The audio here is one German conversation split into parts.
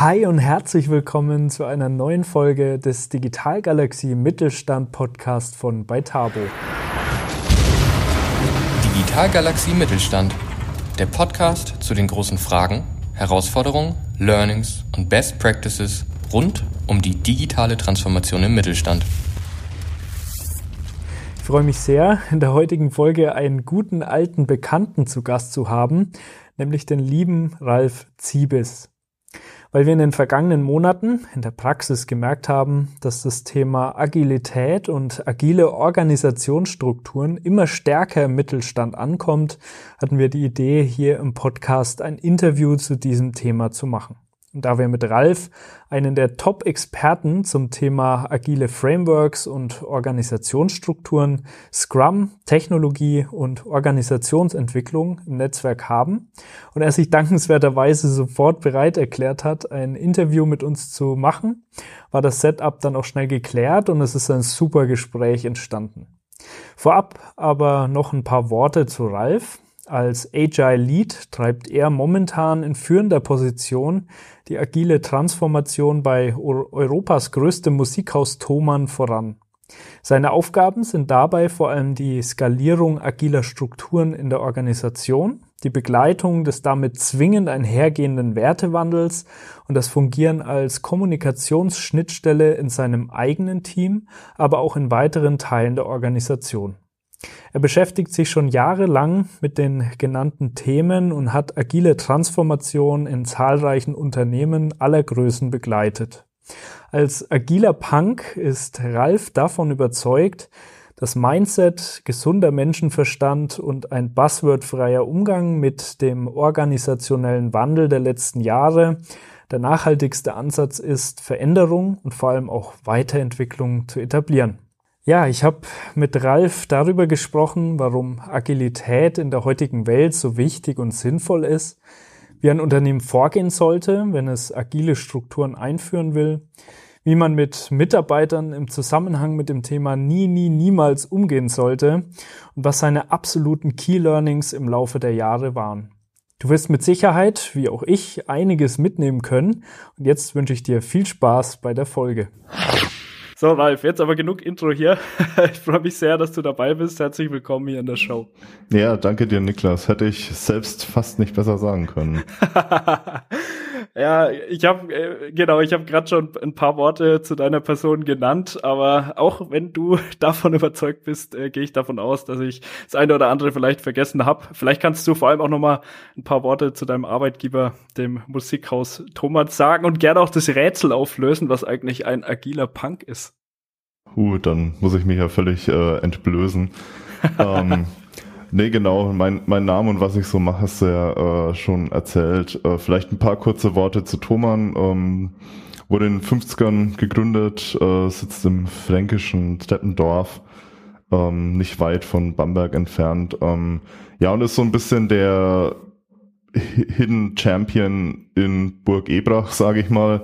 Hi und herzlich willkommen zu einer neuen Folge des Digitalgalaxie Mittelstand Podcast von Beitabo. Digitalgalaxie Mittelstand, der Podcast zu den großen Fragen, Herausforderungen, Learnings und Best Practices rund um die digitale Transformation im Mittelstand. Ich freue mich sehr, in der heutigen Folge einen guten alten Bekannten zu Gast zu haben, nämlich den lieben Ralf Ziebes weil wir in den vergangenen Monaten in der Praxis gemerkt haben, dass das Thema Agilität und agile Organisationsstrukturen immer stärker im Mittelstand ankommt, hatten wir die Idee, hier im Podcast ein Interview zu diesem Thema zu machen. Da wir mit Ralf einen der Top-Experten zum Thema agile Frameworks und Organisationsstrukturen, Scrum, Technologie und Organisationsentwicklung im Netzwerk haben und er sich dankenswerterweise sofort bereit erklärt hat, ein Interview mit uns zu machen, war das Setup dann auch schnell geklärt und es ist ein super Gespräch entstanden. Vorab aber noch ein paar Worte zu Ralf. Als Agile Lead treibt er momentan in führender Position die agile Transformation bei Europas größtem Musikhaus Thomann voran. Seine Aufgaben sind dabei vor allem die Skalierung agiler Strukturen in der Organisation, die Begleitung des damit zwingend einhergehenden Wertewandels und das Fungieren als Kommunikationsschnittstelle in seinem eigenen Team, aber auch in weiteren Teilen der Organisation. Er beschäftigt sich schon jahrelang mit den genannten Themen und hat agile Transformation in zahlreichen Unternehmen aller Größen begleitet. Als agiler Punk ist Ralf davon überzeugt, dass Mindset, gesunder Menschenverstand und ein buzzwordfreier Umgang mit dem organisationellen Wandel der letzten Jahre der nachhaltigste Ansatz ist, Veränderung und vor allem auch Weiterentwicklung zu etablieren. Ja, ich habe mit Ralf darüber gesprochen, warum Agilität in der heutigen Welt so wichtig und sinnvoll ist, wie ein Unternehmen vorgehen sollte, wenn es agile Strukturen einführen will, wie man mit Mitarbeitern im Zusammenhang mit dem Thema nie, nie, niemals umgehen sollte und was seine absoluten Key Learnings im Laufe der Jahre waren. Du wirst mit Sicherheit, wie auch ich, einiges mitnehmen können und jetzt wünsche ich dir viel Spaß bei der Folge. So, Ralf, jetzt aber genug Intro hier. Ich freue mich sehr, dass du dabei bist. Herzlich willkommen hier in der Show. Ja, danke dir, Niklas. Hätte ich selbst fast nicht besser sagen können. Ja, ich habe äh, genau, ich habe gerade schon ein paar Worte zu deiner Person genannt, aber auch wenn du davon überzeugt bist, äh, gehe ich davon aus, dass ich das eine oder andere vielleicht vergessen habe. Vielleicht kannst du vor allem auch noch mal ein paar Worte zu deinem Arbeitgeber, dem Musikhaus Thomas, sagen und gerne auch das Rätsel auflösen, was eigentlich ein agiler Punk ist. Huh, dann muss ich mich ja völlig äh, entblößen. ähm, Nee, genau. Mein, mein Name und was ich so mache, hast du ja äh, schon erzählt. Äh, vielleicht ein paar kurze Worte zu Thomann. Ähm, wurde in den 50ern gegründet, äh, sitzt im fränkischen Steppendorf, ähm, nicht weit von Bamberg entfernt. Ähm, ja, und ist so ein bisschen der Hidden Champion in Burg Ebrach, sage ich mal.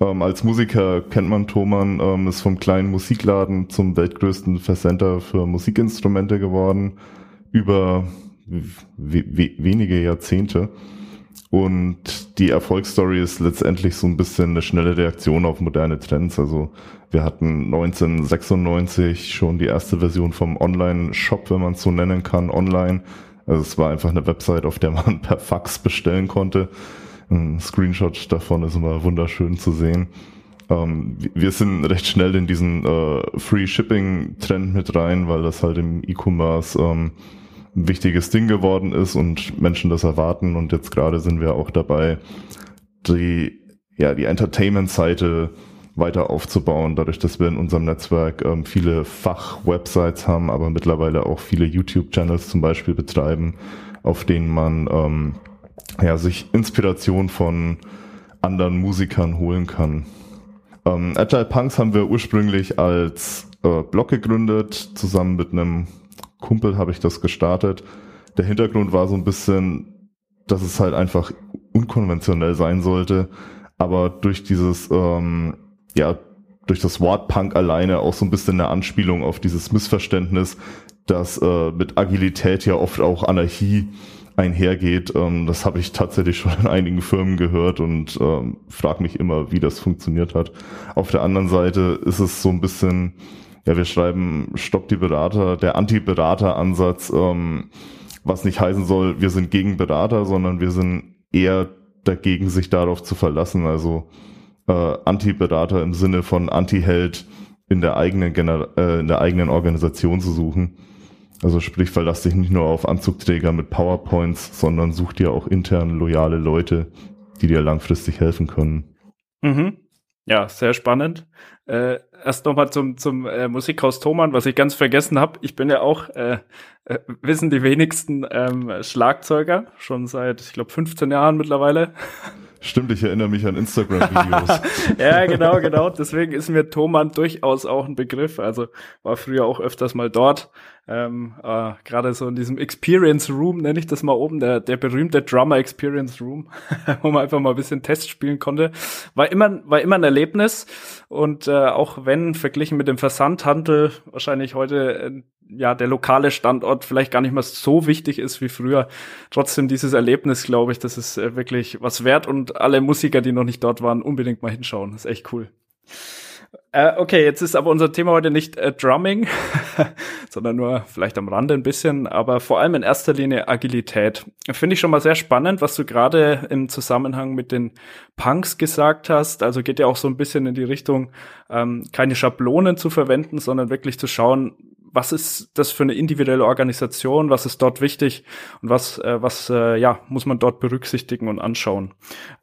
Ähm, als Musiker kennt man Thomann, ähm, ist vom kleinen Musikladen zum weltgrößten Versender für Musikinstrumente geworden über wenige Jahrzehnte. Und die Erfolgsstory ist letztendlich so ein bisschen eine schnelle Reaktion auf moderne Trends. Also wir hatten 1996 schon die erste Version vom Online-Shop, wenn man es so nennen kann, online. Also es war einfach eine Website, auf der man per Fax bestellen konnte. Ein Screenshot davon ist immer wunderschön zu sehen. Ähm, wir sind recht schnell in diesen äh, Free Shipping Trend mit rein, weil das halt im E-Commerce ähm, ein wichtiges Ding geworden ist und Menschen das erwarten. Und jetzt gerade sind wir auch dabei, die, ja, die Entertainment-Seite weiter aufzubauen, dadurch, dass wir in unserem Netzwerk ähm, viele Fach-Websites haben, aber mittlerweile auch viele YouTube-Channels zum Beispiel betreiben, auf denen man ähm, ja, sich Inspiration von anderen Musikern holen kann. Ähm, Agile Punks haben wir ursprünglich als äh, Blog gegründet, zusammen mit einem Kumpel habe ich das gestartet. Der Hintergrund war so ein bisschen, dass es halt einfach unkonventionell sein sollte, aber durch dieses, ähm, ja, durch das Wort Punk alleine auch so ein bisschen eine Anspielung auf dieses Missverständnis, dass äh, mit Agilität ja oft auch Anarchie einhergeht. Ähm, das habe ich tatsächlich schon in einigen Firmen gehört und ähm, frage mich immer, wie das funktioniert hat. Auf der anderen Seite ist es so ein bisschen, ja, wir schreiben Stopp die Berater, der Anti-Berater-Ansatz, ähm, was nicht heißen soll, wir sind gegen Berater, sondern wir sind eher dagegen, sich darauf zu verlassen. Also äh, Anti-Berater im Sinne von Anti-Held in der eigenen Gener äh, in der eigenen Organisation zu suchen. Also sprich, verlass dich nicht nur auf Anzugträger mit PowerPoints, sondern such dir auch intern loyale Leute, die dir langfristig helfen können. Mhm. Ja, sehr spannend. Äh, erst nochmal zum, zum äh, Musikhaus Thomann, was ich ganz vergessen habe. Ich bin ja auch, äh, äh, wissen die wenigsten ähm, Schlagzeuger, schon seit, ich glaube, 15 Jahren mittlerweile. Stimmt, ich erinnere mich an Instagram-Videos. ja, genau, genau. Deswegen ist mir Thomann durchaus auch ein Begriff. Also war früher auch öfters mal dort. Ähm, äh, Gerade so in diesem Experience Room, nenne ich das mal oben, der, der berühmte Drummer Experience Room, wo man einfach mal ein bisschen Test spielen konnte. War immer, war immer ein Erlebnis. Und äh, auch wenn verglichen mit dem Versandhandel wahrscheinlich heute äh, ja der lokale Standort vielleicht gar nicht mehr so wichtig ist wie früher. Trotzdem dieses Erlebnis, glaube ich, das ist äh, wirklich was wert und alle Musiker, die noch nicht dort waren, unbedingt mal hinschauen. Das ist echt cool. Äh, okay, jetzt ist aber unser Thema heute nicht äh, Drumming, sondern nur vielleicht am Rande ein bisschen, aber vor allem in erster Linie Agilität. Finde ich schon mal sehr spannend, was du gerade im Zusammenhang mit den Punks gesagt hast. Also geht ja auch so ein bisschen in die Richtung, ähm, keine Schablonen zu verwenden, sondern wirklich zu schauen, was ist das für eine individuelle Organisation, was ist dort wichtig und was, äh, was äh, ja, muss man dort berücksichtigen und anschauen.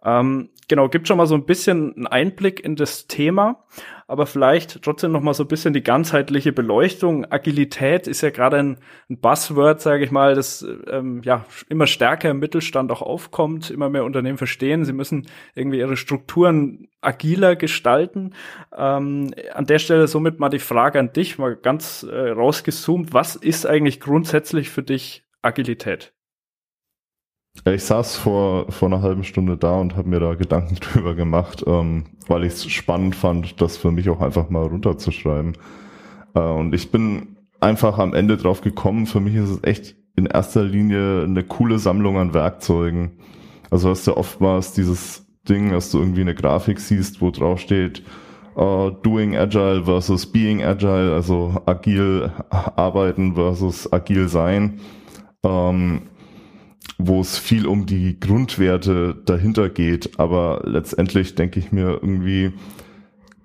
Ähm, genau, gibt schon mal so ein bisschen einen Einblick in das Thema, aber vielleicht trotzdem noch mal so ein bisschen die ganzheitliche Beleuchtung. Agilität ist ja gerade ein, ein Buzzword, sage ich mal, das ähm, ja immer stärker im Mittelstand auch aufkommt. Immer mehr Unternehmen verstehen, sie müssen irgendwie ihre Strukturen agiler gestalten. Ähm, an der Stelle somit mal die Frage an dich, mal ganz äh, rausgezoomt. Was ist eigentlich grundsätzlich für dich Agilität? Ich saß vor, vor einer halben Stunde da und habe mir da Gedanken drüber gemacht, ähm, weil ich es spannend fand, das für mich auch einfach mal runterzuschreiben. Äh, und ich bin einfach am Ende drauf gekommen, für mich ist es echt in erster Linie eine coole Sammlung an Werkzeugen. Also hast du oftmals dieses Ding, dass du irgendwie eine Grafik siehst, wo drauf steht, uh, Doing Agile versus Being Agile, also agil arbeiten versus agil sein, ähm, wo es viel um die Grundwerte dahinter geht. Aber letztendlich denke ich mir irgendwie,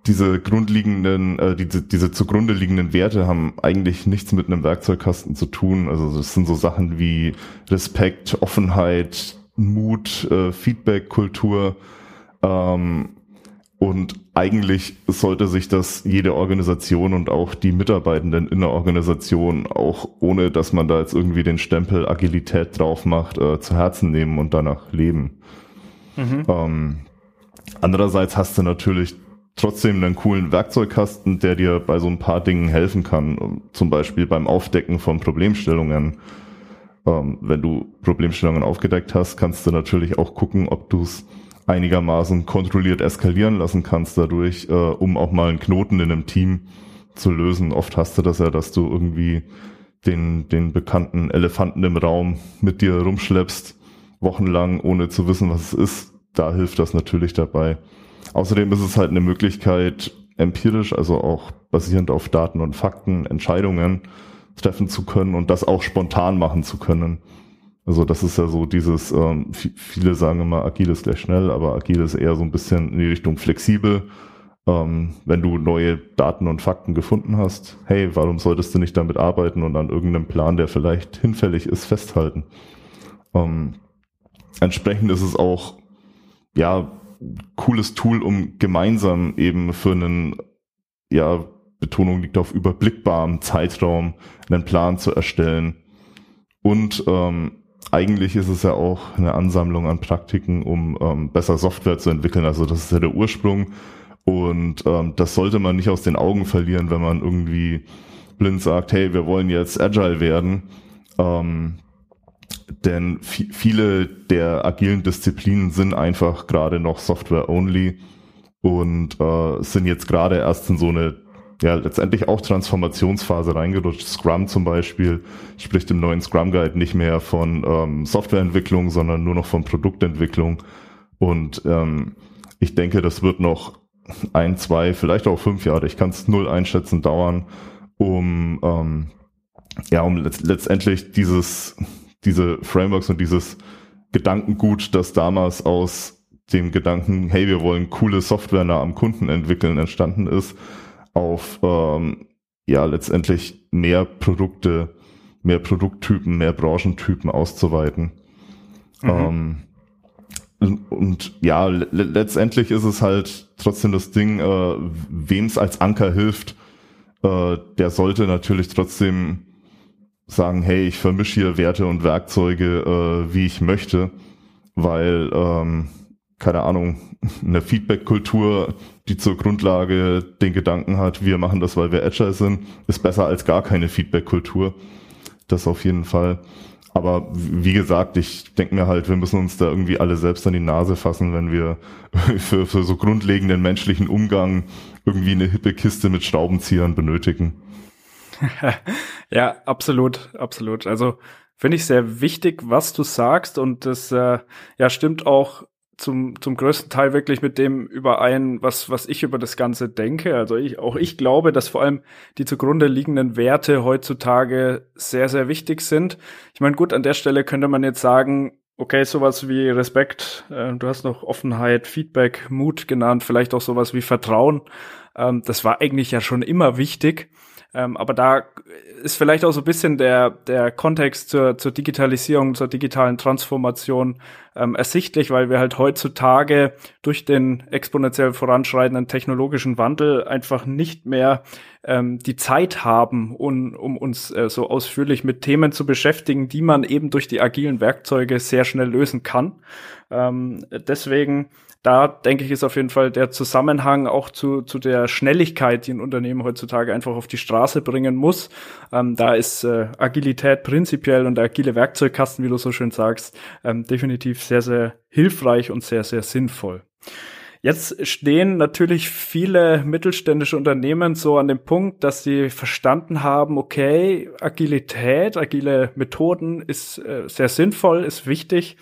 diese grundlegenden, äh, diese, diese zugrunde liegenden Werte haben eigentlich nichts mit einem Werkzeugkasten zu tun. Also das sind so Sachen wie Respekt, Offenheit, Mut, äh, Feedback-Kultur. Ähm, und eigentlich sollte sich das jede Organisation und auch die Mitarbeitenden in der Organisation, auch ohne dass man da jetzt irgendwie den Stempel Agilität drauf macht, äh, zu Herzen nehmen und danach leben. Mhm. Ähm, andererseits hast du natürlich trotzdem einen coolen Werkzeugkasten, der dir bei so ein paar Dingen helfen kann. Zum Beispiel beim Aufdecken von Problemstellungen ähm, wenn du Problemstellungen aufgedeckt hast, kannst du natürlich auch gucken, ob du es einigermaßen kontrolliert eskalieren lassen kannst dadurch, äh, um auch mal einen Knoten in einem Team zu lösen. Oft hast du das ja, dass du irgendwie den, den bekannten Elefanten im Raum mit dir rumschleppst, wochenlang, ohne zu wissen, was es ist. Da hilft das natürlich dabei. Außerdem ist es halt eine Möglichkeit, empirisch, also auch basierend auf Daten und Fakten, Entscheidungen treffen zu können und das auch spontan machen zu können. Also das ist ja so dieses, ähm, viele sagen immer, agil ist gleich schnell, aber agil ist eher so ein bisschen in die Richtung flexibel. Ähm, wenn du neue Daten und Fakten gefunden hast, hey, warum solltest du nicht damit arbeiten und an irgendeinem Plan, der vielleicht hinfällig ist, festhalten? Ähm, entsprechend ist es auch, ja, cooles Tool, um gemeinsam eben für einen, ja, Betonung liegt auf überblickbarem Zeitraum, einen Plan zu erstellen. Und ähm, eigentlich ist es ja auch eine Ansammlung an Praktiken, um ähm, besser Software zu entwickeln. Also das ist ja der Ursprung. Und ähm, das sollte man nicht aus den Augen verlieren, wenn man irgendwie blind sagt, hey, wir wollen jetzt agile werden. Ähm, denn viele der agilen Disziplinen sind einfach gerade noch Software-only und äh, sind jetzt gerade erst in so eine ja letztendlich auch Transformationsphase reingerutscht. Scrum zum Beispiel spricht im neuen Scrum Guide nicht mehr von ähm, Softwareentwicklung, sondern nur noch von Produktentwicklung. Und ähm, ich denke, das wird noch ein, zwei, vielleicht auch fünf Jahre, ich kann es null einschätzen, dauern, um ähm, ja, um letztendlich dieses, diese Frameworks und dieses Gedankengut, das damals aus dem Gedanken, hey, wir wollen coole Software nah am Kunden entwickeln, entstanden ist, auf ähm, ja letztendlich mehr Produkte, mehr Produkttypen, mehr Branchentypen auszuweiten. Mhm. Ähm, und ja, le letztendlich ist es halt trotzdem das Ding, äh, wem es als Anker hilft, äh, der sollte natürlich trotzdem sagen, hey, ich vermische hier Werte und Werkzeuge, äh, wie ich möchte, weil, ähm, keine Ahnung, eine Feedback-Kultur, die zur Grundlage den Gedanken hat, wir machen das, weil wir Agile sind, ist besser als gar keine Feedback-Kultur. Das auf jeden Fall. Aber wie gesagt, ich denke mir halt, wir müssen uns da irgendwie alle selbst an die Nase fassen, wenn wir für, für so grundlegenden menschlichen Umgang irgendwie eine hippe Kiste mit Schraubenziehern benötigen. ja, absolut, absolut. Also finde ich sehr wichtig, was du sagst und das äh, ja stimmt auch zum, zum größten Teil wirklich mit dem überein, was, was ich über das Ganze denke. Also ich, auch ich glaube, dass vor allem die zugrunde liegenden Werte heutzutage sehr, sehr wichtig sind. Ich meine, gut, an der Stelle könnte man jetzt sagen, okay, sowas wie Respekt, äh, du hast noch Offenheit, Feedback, Mut genannt, vielleicht auch sowas wie Vertrauen. Ähm, das war eigentlich ja schon immer wichtig. Ähm, aber da ist vielleicht auch so ein bisschen der, der Kontext zur, zur Digitalisierung, zur digitalen Transformation ähm, ersichtlich, weil wir halt heutzutage durch den exponentiell voranschreitenden technologischen Wandel einfach nicht mehr ähm, die Zeit haben, um, um uns äh, so ausführlich mit Themen zu beschäftigen, die man eben durch die agilen Werkzeuge sehr schnell lösen kann. Ähm, deswegen da denke ich, ist auf jeden Fall der Zusammenhang auch zu, zu der Schnelligkeit, die ein Unternehmen heutzutage einfach auf die Straße bringen muss. Ähm, da ist äh, Agilität prinzipiell und der agile Werkzeugkasten, wie du so schön sagst, ähm, definitiv sehr, sehr hilfreich und sehr, sehr sinnvoll. Jetzt stehen natürlich viele mittelständische Unternehmen so an dem Punkt, dass sie verstanden haben, okay, Agilität, agile Methoden ist äh, sehr sinnvoll, ist wichtig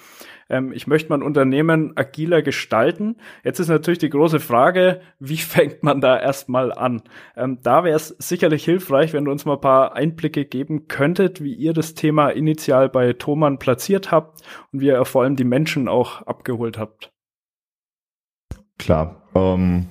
ähm, ich möchte mein Unternehmen agiler gestalten. Jetzt ist natürlich die große Frage, wie fängt man da erstmal an? Ähm, da wäre es sicherlich hilfreich, wenn du uns mal ein paar Einblicke geben könntet, wie ihr das Thema initial bei Thomann platziert habt und wie ihr vor allem die Menschen auch abgeholt habt. Klar. Ähm,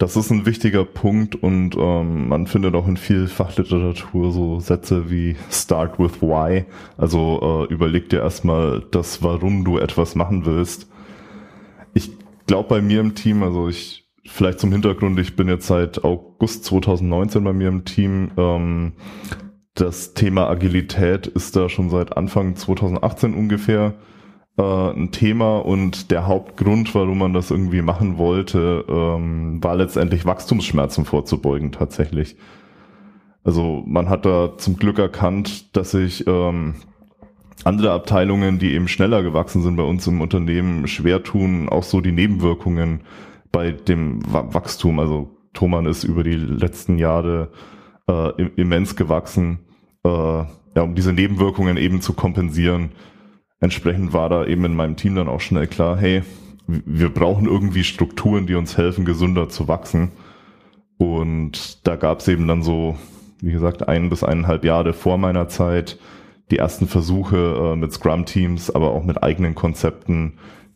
das ist ein wichtiger Punkt und ähm, man findet auch in viel Fachliteratur so Sätze wie Start with Why. Also äh, überleg dir erstmal das, warum du etwas machen willst. Ich glaube bei mir im Team, also ich vielleicht zum Hintergrund, ich bin jetzt seit August 2019 bei mir im Team. Ähm, das Thema Agilität ist da schon seit Anfang 2018 ungefähr äh, ein Thema und der Hauptgrund, warum man das irgendwie machen wollte, ähm, war letztendlich Wachstumsschmerzen vorzubeugen tatsächlich. Also man hat da zum Glück erkannt, dass sich ähm, andere Abteilungen, die eben schneller gewachsen sind bei uns im Unternehmen, schwer tun, auch so die Nebenwirkungen bei dem Wachstum. Also Thomann ist über die letzten Jahre äh, immens gewachsen, äh, ja, um diese Nebenwirkungen eben zu kompensieren entsprechend war da eben in meinem Team dann auch schnell klar, hey, wir brauchen irgendwie Strukturen, die uns helfen, gesünder zu wachsen. Und da gab es eben dann so, wie gesagt, ein bis eineinhalb Jahre vor meiner Zeit die ersten Versuche äh, mit Scrum-Teams, aber auch mit eigenen Konzepten,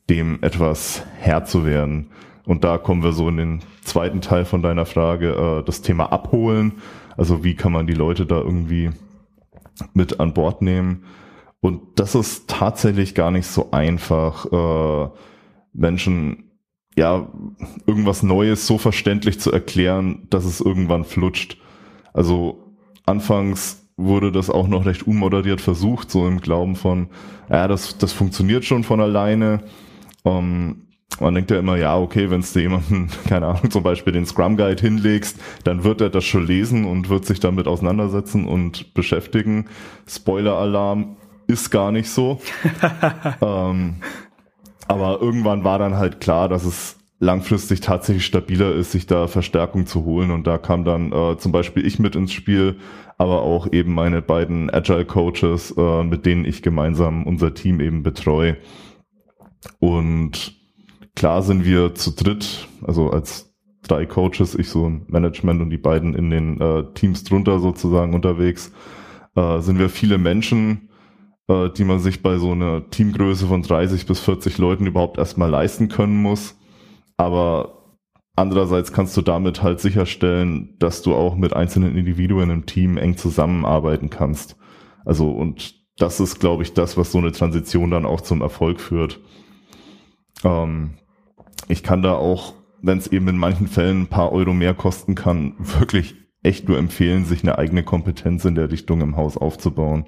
dem etwas Herr zu werden. Und da kommen wir so in den zweiten Teil von deiner Frage, äh, das Thema abholen. Also wie kann man die Leute da irgendwie mit an Bord nehmen? Und das ist tatsächlich gar nicht so einfach, äh, Menschen ja irgendwas Neues so verständlich zu erklären, dass es irgendwann flutscht. Also anfangs wurde das auch noch recht unmoderiert versucht, so im Glauben von, ja, das, das funktioniert schon von alleine. Um, man denkt ja immer, ja, okay, wenn dir jemanden, keine Ahnung, zum Beispiel den Scrum Guide hinlegst, dann wird er das schon lesen und wird sich damit auseinandersetzen und beschäftigen. Spoiler-Alarm, ist gar nicht so. ähm, aber irgendwann war dann halt klar, dass es langfristig tatsächlich stabiler ist, sich da Verstärkung zu holen. Und da kam dann äh, zum Beispiel ich mit ins Spiel, aber auch eben meine beiden Agile Coaches, äh, mit denen ich gemeinsam unser Team eben betreue. Und klar sind wir zu dritt, also als drei Coaches, ich so im Management und die beiden in den äh, Teams drunter sozusagen unterwegs, äh, sind wir viele Menschen, äh, die man sich bei so einer Teamgröße von 30 bis 40 Leuten überhaupt erstmal leisten können muss. Aber andererseits kannst du damit halt sicherstellen, dass du auch mit einzelnen Individuen im Team eng zusammenarbeiten kannst. Also und das ist, glaube ich, das, was so eine Transition dann auch zum Erfolg führt. Ähm, ich kann da auch, wenn es eben in manchen Fällen ein paar Euro mehr kosten kann, wirklich echt nur empfehlen, sich eine eigene Kompetenz in der Richtung im Haus aufzubauen.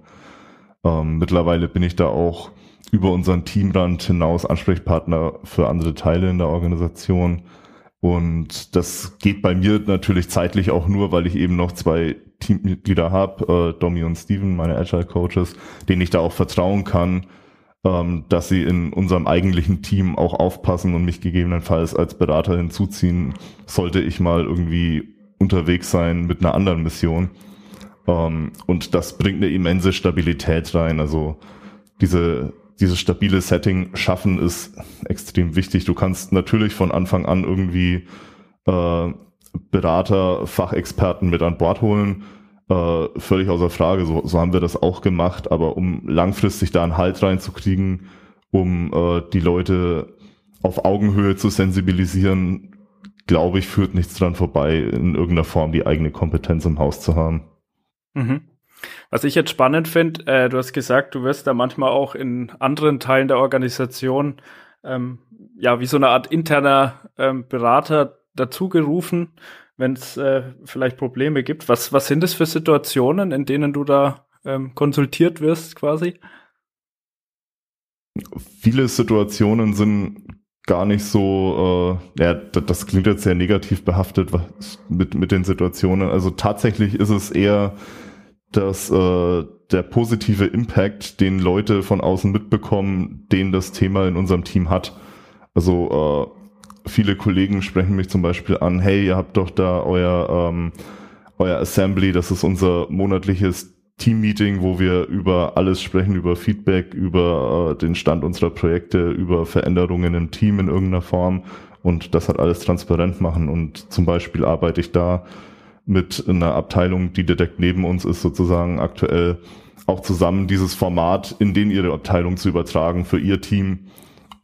Ähm, mittlerweile bin ich da auch über unseren Teamrand hinaus Ansprechpartner für andere Teile in der Organisation. Und das geht bei mir natürlich zeitlich auch nur, weil ich eben noch zwei Teammitglieder habe, äh, Domi und Steven, meine Agile Coaches, denen ich da auch vertrauen kann, ähm, dass sie in unserem eigentlichen Team auch aufpassen und mich gegebenenfalls als Berater hinzuziehen, sollte ich mal irgendwie unterwegs sein mit einer anderen Mission. Ähm, und das bringt eine immense Stabilität rein. Also diese, dieses stabile Setting schaffen ist extrem wichtig. Du kannst natürlich von Anfang an irgendwie äh, Berater, Fachexperten mit an Bord holen, äh, völlig außer Frage. So, so haben wir das auch gemacht. Aber um langfristig da einen Halt reinzukriegen, um äh, die Leute auf Augenhöhe zu sensibilisieren, glaube ich, führt nichts dran vorbei, in irgendeiner Form die eigene Kompetenz im Haus zu haben. Mhm. Was ich jetzt spannend finde, äh, du hast gesagt, du wirst da manchmal auch in anderen Teilen der Organisation ähm, ja wie so eine Art interner ähm, Berater dazugerufen wenn es äh, vielleicht Probleme gibt. Was, was sind es für Situationen, in denen du da ähm, konsultiert wirst quasi? Viele Situationen sind gar nicht so, äh, ja, das klingt jetzt sehr negativ behaftet was, mit, mit den Situationen. Also tatsächlich ist es eher, dass äh, der positive Impact, den Leute von außen mitbekommen, den das Thema in unserem Team hat. Also äh, viele Kollegen sprechen mich zum Beispiel an, hey, ihr habt doch da euer, ähm, euer Assembly, das ist unser monatliches Team-Meeting, wo wir über alles sprechen, über Feedback, über äh, den Stand unserer Projekte, über Veränderungen im Team in irgendeiner Form und das hat alles transparent machen. Und zum Beispiel arbeite ich da mit einer Abteilung, die direkt neben uns ist, sozusagen aktuell auch zusammen dieses Format in den ihre Abteilung zu übertragen für ihr Team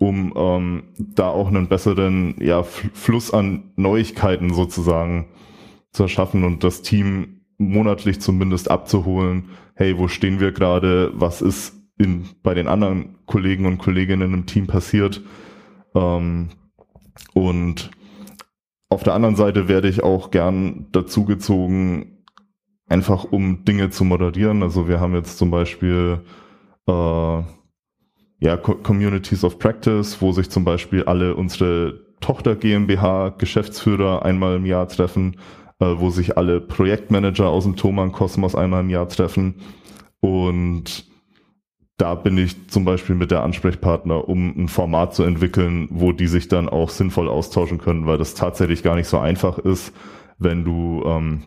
um ähm, da auch einen besseren ja, Fluss an Neuigkeiten sozusagen zu erschaffen und das Team monatlich zumindest abzuholen. Hey, wo stehen wir gerade? Was ist in, bei den anderen Kollegen und Kolleginnen im Team passiert? Ähm, und auf der anderen Seite werde ich auch gern dazugezogen, einfach um Dinge zu moderieren. Also wir haben jetzt zum Beispiel äh, ja, Communities of Practice, wo sich zum Beispiel alle unsere Tochter GmbH Geschäftsführer einmal im Jahr treffen, wo sich alle Projektmanager aus dem Thomann Kosmos einmal im Jahr treffen. Und da bin ich zum Beispiel mit der Ansprechpartner, um ein Format zu entwickeln, wo die sich dann auch sinnvoll austauschen können, weil das tatsächlich gar nicht so einfach ist, wenn du ähm,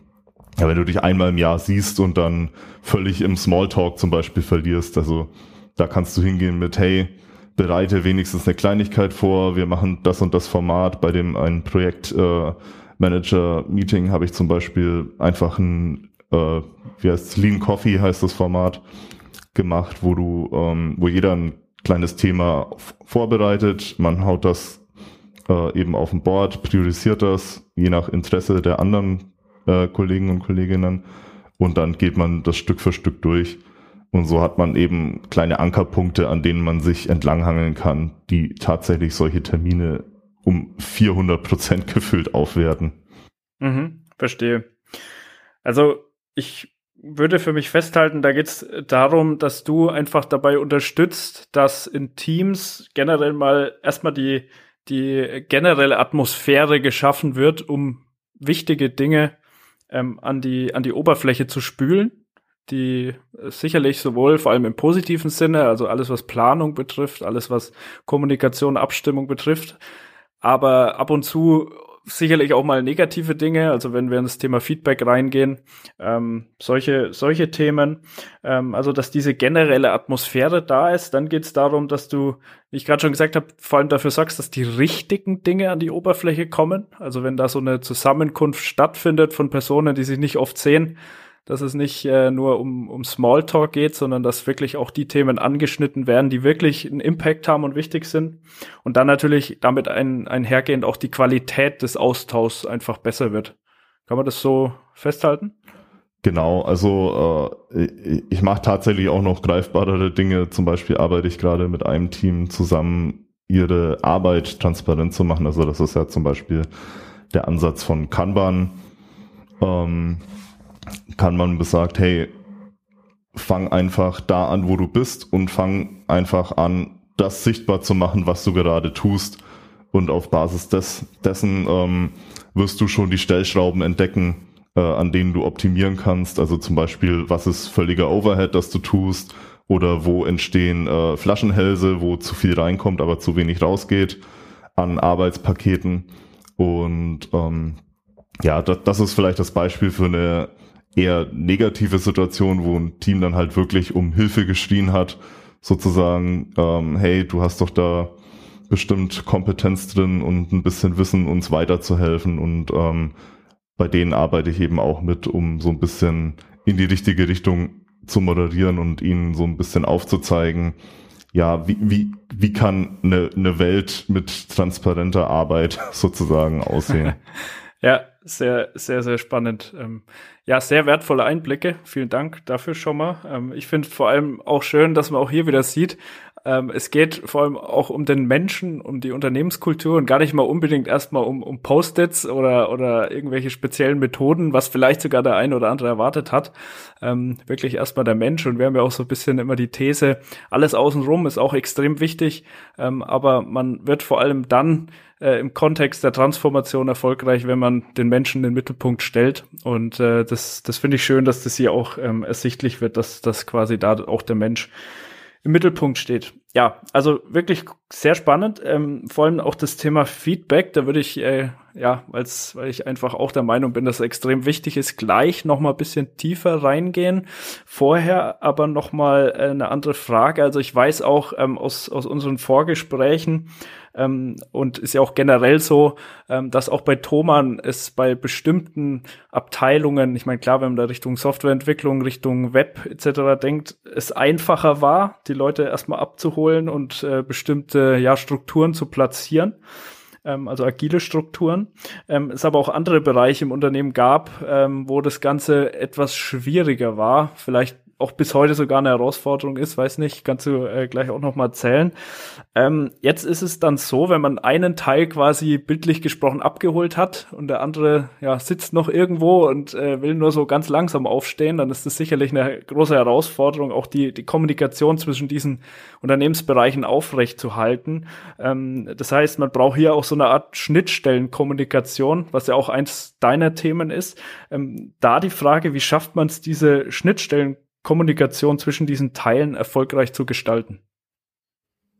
ja, wenn du dich einmal im Jahr siehst und dann völlig im Smalltalk zum Beispiel verlierst. Also da kannst du hingehen mit, hey, bereite wenigstens eine Kleinigkeit vor, wir machen das und das Format. Bei dem ein Projektmanager-Meeting äh, habe ich zum Beispiel einfach ein, äh, wie heißt Lean Coffee heißt das Format, gemacht, wo du, ähm, wo jeder ein kleines Thema vorbereitet, man haut das äh, eben auf ein Board, priorisiert das, je nach Interesse der anderen äh, Kollegen und Kolleginnen und dann geht man das Stück für Stück durch. Und so hat man eben kleine Ankerpunkte, an denen man sich entlanghangeln kann, die tatsächlich solche Termine um 400 Prozent gefüllt aufwerten. Mhm, verstehe. Also ich würde für mich festhalten, da geht es darum, dass du einfach dabei unterstützt, dass in Teams generell mal erstmal die, die generelle Atmosphäre geschaffen wird, um wichtige Dinge ähm, an, die, an die Oberfläche zu spülen die sicherlich sowohl vor allem im positiven Sinne, also alles was Planung betrifft, alles was Kommunikation, Abstimmung betrifft, aber ab und zu sicherlich auch mal negative Dinge, also wenn wir in das Thema Feedback reingehen, ähm, solche, solche Themen, ähm, also dass diese generelle Atmosphäre da ist, dann geht es darum, dass du, wie ich gerade schon gesagt habe, vor allem dafür sorgst, dass die richtigen Dinge an die Oberfläche kommen. Also wenn da so eine Zusammenkunft stattfindet von Personen, die sich nicht oft sehen, dass es nicht äh, nur um, um Smalltalk geht, sondern dass wirklich auch die Themen angeschnitten werden, die wirklich einen Impact haben und wichtig sind. Und dann natürlich damit ein, einhergehend auch die Qualität des Austauschs einfach besser wird. Kann man das so festhalten? Genau, also äh, ich mache tatsächlich auch noch greifbarere Dinge. Zum Beispiel arbeite ich gerade mit einem Team zusammen, ihre Arbeit transparent zu machen. Also das ist ja zum Beispiel der Ansatz von Kanban. Ähm, kann man besagt, hey, fang einfach da an, wo du bist und fang einfach an, das sichtbar zu machen, was du gerade tust. Und auf Basis des, dessen ähm, wirst du schon die Stellschrauben entdecken, äh, an denen du optimieren kannst. Also zum Beispiel, was ist völliger Overhead, das du tust, oder wo entstehen äh, Flaschenhälse, wo zu viel reinkommt, aber zu wenig rausgeht an Arbeitspaketen. Und ähm, ja, das, das ist vielleicht das Beispiel für eine eher negative Situation, wo ein Team dann halt wirklich um Hilfe geschrien hat, sozusagen, ähm, hey, du hast doch da bestimmt Kompetenz drin und ein bisschen Wissen, uns weiterzuhelfen. Und ähm, bei denen arbeite ich eben auch mit, um so ein bisschen in die richtige Richtung zu moderieren und ihnen so ein bisschen aufzuzeigen, ja, wie, wie, wie kann eine, eine Welt mit transparenter Arbeit sozusagen aussehen? ja, sehr, sehr, sehr spannend. Ähm, ja, sehr wertvolle Einblicke. Vielen Dank dafür schon mal. Ähm, ich finde vor allem auch schön, dass man auch hier wieder sieht, ähm, es geht vor allem auch um den Menschen, um die Unternehmenskultur und gar nicht mal unbedingt erstmal um, um Post-its oder, oder irgendwelche speziellen Methoden, was vielleicht sogar der eine oder andere erwartet hat. Ähm, wirklich erstmal der Mensch und wir haben ja auch so ein bisschen immer die These, alles außenrum ist auch extrem wichtig, ähm, aber man wird vor allem dann äh, im Kontext der Transformation erfolgreich, wenn man den Menschen in den Mittelpunkt stellt. Und äh, das, das finde ich schön, dass das hier auch ähm, ersichtlich wird, dass, dass quasi da auch der Mensch im Mittelpunkt steht. Ja, also wirklich sehr spannend. Ähm, vor allem auch das Thema Feedback. Da würde ich, äh, ja, weil's, weil ich einfach auch der Meinung bin, dass es extrem wichtig ist, gleich noch mal ein bisschen tiefer reingehen. Vorher aber noch mal äh, eine andere Frage. Also ich weiß auch ähm, aus, aus unseren Vorgesprächen, ähm, und ist ja auch generell so, ähm, dass auch bei Thomann es bei bestimmten Abteilungen, ich meine, klar, wenn man da Richtung Softwareentwicklung, Richtung Web etc. denkt, es einfacher war, die Leute erstmal abzuholen und äh, bestimmte ja, Strukturen zu platzieren ähm, also agile Strukturen. Ähm, es aber auch andere Bereiche im Unternehmen gab, ähm, wo das Ganze etwas schwieriger war. Vielleicht auch bis heute sogar eine Herausforderung ist, weiß nicht, kannst du äh, gleich auch noch mal erzählen. Ähm, jetzt ist es dann so, wenn man einen Teil quasi bildlich gesprochen abgeholt hat und der andere ja sitzt noch irgendwo und äh, will nur so ganz langsam aufstehen, dann ist das sicherlich eine große Herausforderung, auch die die Kommunikation zwischen diesen Unternehmensbereichen aufrecht zu halten. Ähm, das heißt, man braucht hier auch so eine Art Schnittstellenkommunikation, was ja auch eins deiner Themen ist. Ähm, da die Frage, wie schafft man es, diese Schnittstellen Kommunikation zwischen diesen Teilen erfolgreich zu gestalten.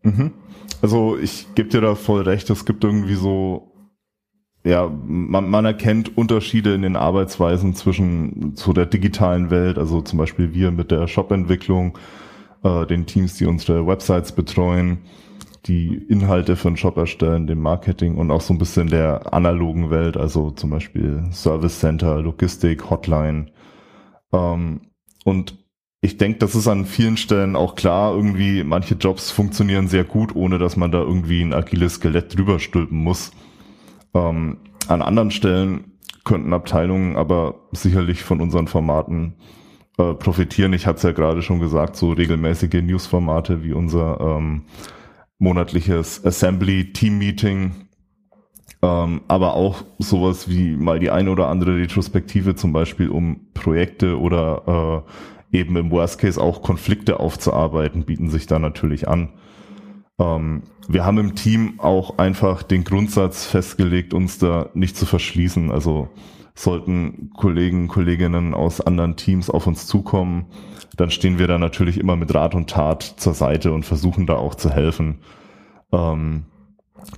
Mhm. Also ich gebe dir da voll recht, es gibt irgendwie so, ja, man, man erkennt Unterschiede in den Arbeitsweisen zwischen zu der digitalen Welt, also zum Beispiel wir mit der Shop-Entwicklung, äh, den Teams, die unsere Websites betreuen, die Inhalte für einen Shop erstellen, dem Marketing und auch so ein bisschen der analogen Welt, also zum Beispiel Service Center, Logistik, Hotline. Ähm, und ich denke, das ist an vielen Stellen auch klar. Irgendwie, manche Jobs funktionieren sehr gut, ohne dass man da irgendwie ein agiles Skelett drüber stülpen muss. Ähm, an anderen Stellen könnten Abteilungen aber sicherlich von unseren Formaten äh, profitieren. Ich hatte es ja gerade schon gesagt, so regelmäßige Newsformate wie unser ähm, monatliches Assembly Team Meeting, ähm, aber auch sowas wie mal die eine oder andere Retrospektive zum Beispiel um Projekte oder äh, eben im Worst Case auch Konflikte aufzuarbeiten, bieten sich da natürlich an. Ähm, wir haben im Team auch einfach den Grundsatz festgelegt, uns da nicht zu verschließen. Also sollten Kollegen, Kolleginnen aus anderen Teams auf uns zukommen, dann stehen wir da natürlich immer mit Rat und Tat zur Seite und versuchen da auch zu helfen. Ähm,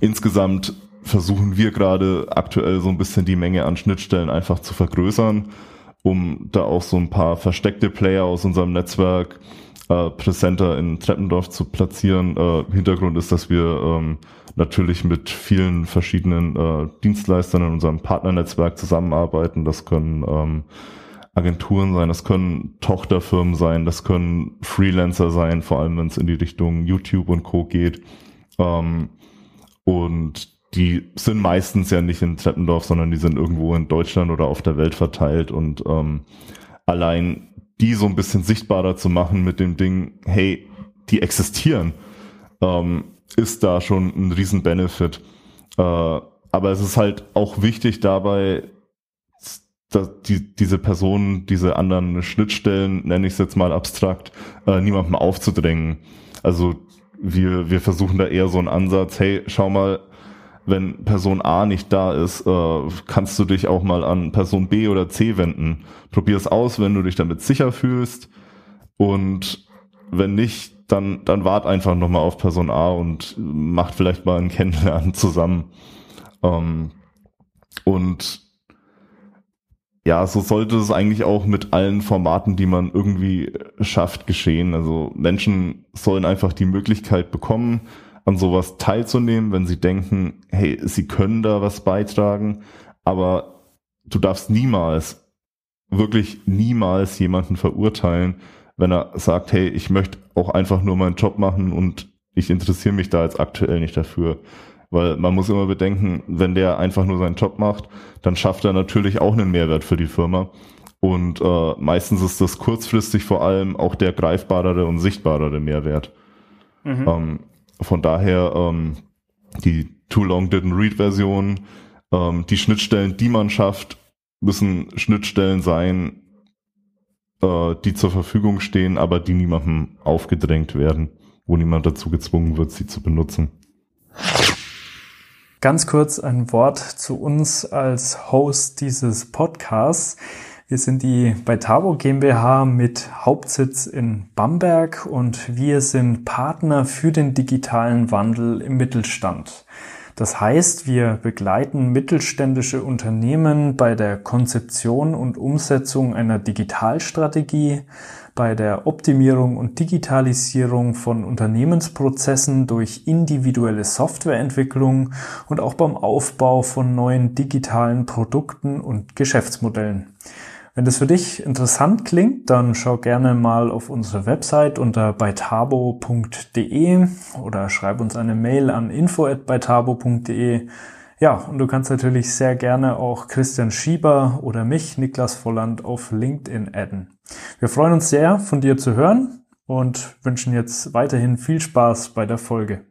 insgesamt versuchen wir gerade aktuell so ein bisschen die Menge an Schnittstellen einfach zu vergrößern, um da auch so ein paar versteckte Player aus unserem Netzwerk äh, präsenter in Treppendorf zu platzieren. Äh, Hintergrund ist, dass wir ähm, natürlich mit vielen verschiedenen äh, Dienstleistern in unserem Partnernetzwerk zusammenarbeiten. Das können ähm, Agenturen sein, das können Tochterfirmen sein, das können Freelancer sein, vor allem wenn es in die Richtung YouTube und Co. geht. Ähm, und die sind meistens ja nicht in Treppendorf, sondern die sind irgendwo in Deutschland oder auf der Welt verteilt und ähm, allein die so ein bisschen sichtbarer zu machen mit dem Ding, hey, die existieren, ähm, ist da schon ein riesen Benefit. Äh, aber es ist halt auch wichtig dabei, dass die, diese Personen, diese anderen Schnittstellen, nenne ich es jetzt mal abstrakt, äh, niemandem aufzudrängen. Also wir, wir versuchen da eher so einen Ansatz, hey, schau mal, wenn Person A nicht da ist, äh, kannst du dich auch mal an Person B oder C wenden. Probier es aus, wenn du dich damit sicher fühlst. Und wenn nicht, dann, dann wart einfach nochmal auf Person A und macht vielleicht mal ein Kennenlernen zusammen. Ähm, und ja, so sollte es eigentlich auch mit allen Formaten, die man irgendwie schafft, geschehen. Also Menschen sollen einfach die Möglichkeit bekommen, an sowas teilzunehmen, wenn sie denken, hey, sie können da was beitragen, aber du darfst niemals, wirklich niemals jemanden verurteilen, wenn er sagt, hey, ich möchte auch einfach nur meinen Job machen und ich interessiere mich da jetzt aktuell nicht dafür. Weil man muss immer bedenken, wenn der einfach nur seinen Job macht, dann schafft er natürlich auch einen Mehrwert für die Firma. Und äh, meistens ist das kurzfristig vor allem auch der greifbarere und sichtbarere Mehrwert. Mhm. Ähm, von daher ähm, die Too Long Didn't Read Version, ähm, die Schnittstellen, die man schafft, müssen Schnittstellen sein, äh, die zur Verfügung stehen, aber die niemandem aufgedrängt werden, wo niemand dazu gezwungen wird, sie zu benutzen. Ganz kurz ein Wort zu uns als Host dieses Podcasts. Wir sind die Beitabo GmbH mit Hauptsitz in Bamberg und wir sind Partner für den digitalen Wandel im Mittelstand. Das heißt, wir begleiten mittelständische Unternehmen bei der Konzeption und Umsetzung einer Digitalstrategie, bei der Optimierung und Digitalisierung von Unternehmensprozessen durch individuelle Softwareentwicklung und auch beim Aufbau von neuen digitalen Produkten und Geschäftsmodellen. Wenn das für dich interessant klingt, dann schau gerne mal auf unsere Website unter beitabo.de oder schreib uns eine Mail an info@beitabo.de. Ja, und du kannst natürlich sehr gerne auch Christian Schieber oder mich, Niklas Volland, auf LinkedIn adden. Wir freuen uns sehr, von dir zu hören und wünschen jetzt weiterhin viel Spaß bei der Folge.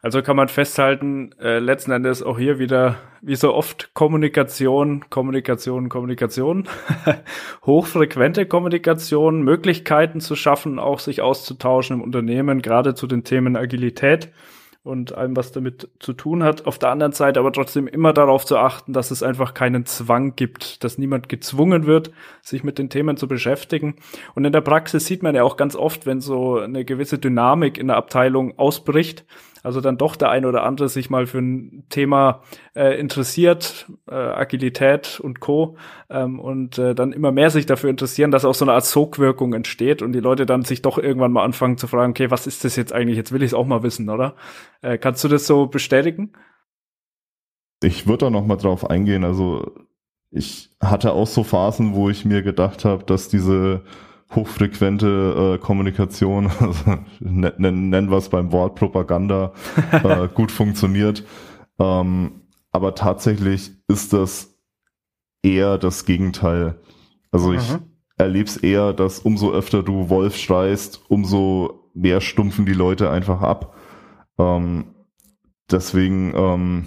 Also kann man festhalten, äh, letzten Endes auch hier wieder, wie so oft, Kommunikation, Kommunikation, Kommunikation, hochfrequente Kommunikation, Möglichkeiten zu schaffen, auch sich auszutauschen im Unternehmen, gerade zu den Themen Agilität und allem, was damit zu tun hat. Auf der anderen Seite aber trotzdem immer darauf zu achten, dass es einfach keinen Zwang gibt, dass niemand gezwungen wird, sich mit den Themen zu beschäftigen. Und in der Praxis sieht man ja auch ganz oft, wenn so eine gewisse Dynamik in der Abteilung ausbricht, also dann doch der ein oder andere sich mal für ein Thema äh, interessiert, äh, Agilität und Co. Ähm, und äh, dann immer mehr sich dafür interessieren, dass auch so eine Art Sogwirkung entsteht und die Leute dann sich doch irgendwann mal anfangen zu fragen, okay, was ist das jetzt eigentlich? Jetzt will ich es auch mal wissen, oder? Äh, kannst du das so bestätigen? Ich würde da noch mal drauf eingehen. Also ich hatte auch so Phasen, wo ich mir gedacht habe, dass diese hochfrequente äh, Kommunikation, also nennen, nennen wir es beim Wort Propaganda, äh, gut funktioniert. Ähm, aber tatsächlich ist das eher das Gegenteil. Also ich mhm. erlebe es eher, dass umso öfter du Wolf schreist, umso mehr stumpfen die Leute einfach ab. Ähm, deswegen ähm,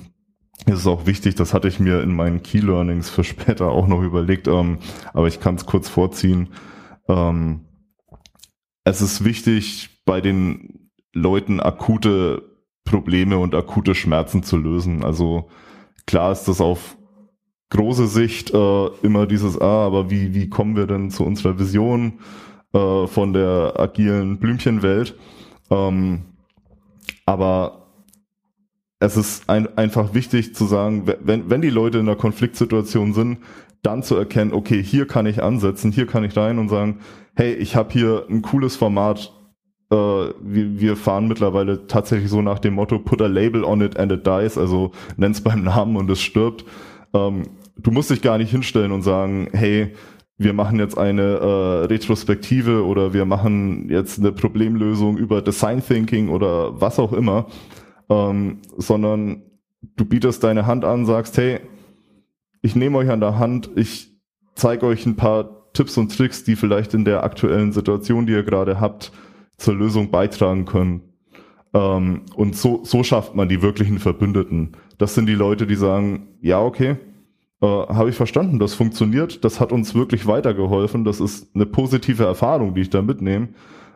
ist es auch wichtig, das hatte ich mir in meinen Key Learnings für später auch noch überlegt, ähm, aber ich kann es kurz vorziehen ähm, es ist wichtig, bei den Leuten akute Probleme und akute Schmerzen zu lösen. Also klar ist das auf große Sicht äh, immer dieses, ah, aber wie, wie kommen wir denn zu unserer Vision äh, von der agilen Blümchenwelt? Ähm, aber es ist ein, einfach wichtig zu sagen, wenn, wenn die Leute in einer Konfliktsituation sind, dann zu erkennen, okay, hier kann ich ansetzen, hier kann ich rein und sagen, hey, ich habe hier ein cooles Format. Äh, wir, fahren mittlerweile tatsächlich so nach dem Motto, put a label on it and it dies, also nenn's beim Namen und es stirbt. Ähm, du musst dich gar nicht hinstellen und sagen, hey, wir machen jetzt eine äh, Retrospektive oder wir machen jetzt eine Problemlösung über Design Thinking oder was auch immer, ähm, sondern du bietest deine Hand an, sagst, hey, ich nehme euch an der Hand, ich zeige euch ein paar Tipps und Tricks, die vielleicht in der aktuellen Situation, die ihr gerade habt, zur Lösung beitragen können. Ähm, und so, so schafft man die wirklichen Verbündeten. Das sind die Leute, die sagen, ja, okay, äh, habe ich verstanden, das funktioniert, das hat uns wirklich weitergeholfen, das ist eine positive Erfahrung, die ich da mitnehme.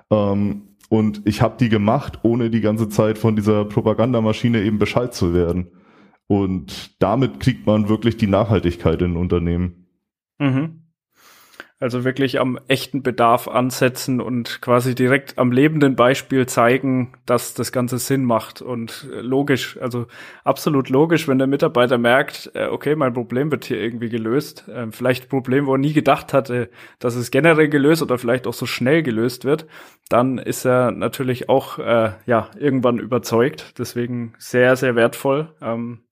Ähm, und ich habe die gemacht, ohne die ganze Zeit von dieser Propagandamaschine eben Bescheid zu werden. Und damit kriegt man wirklich die Nachhaltigkeit in Unternehmen. Mhm. Also wirklich am echten Bedarf ansetzen und quasi direkt am lebenden Beispiel zeigen, dass das Ganze Sinn macht und äh, logisch, also absolut logisch, wenn der Mitarbeiter merkt, äh, okay, mein Problem wird hier irgendwie gelöst, ähm, vielleicht ein Problem, wo er nie gedacht hatte, dass es generell gelöst oder vielleicht auch so schnell gelöst wird, dann ist er natürlich auch äh, ja irgendwann überzeugt. Deswegen sehr, sehr wertvoll. Ähm,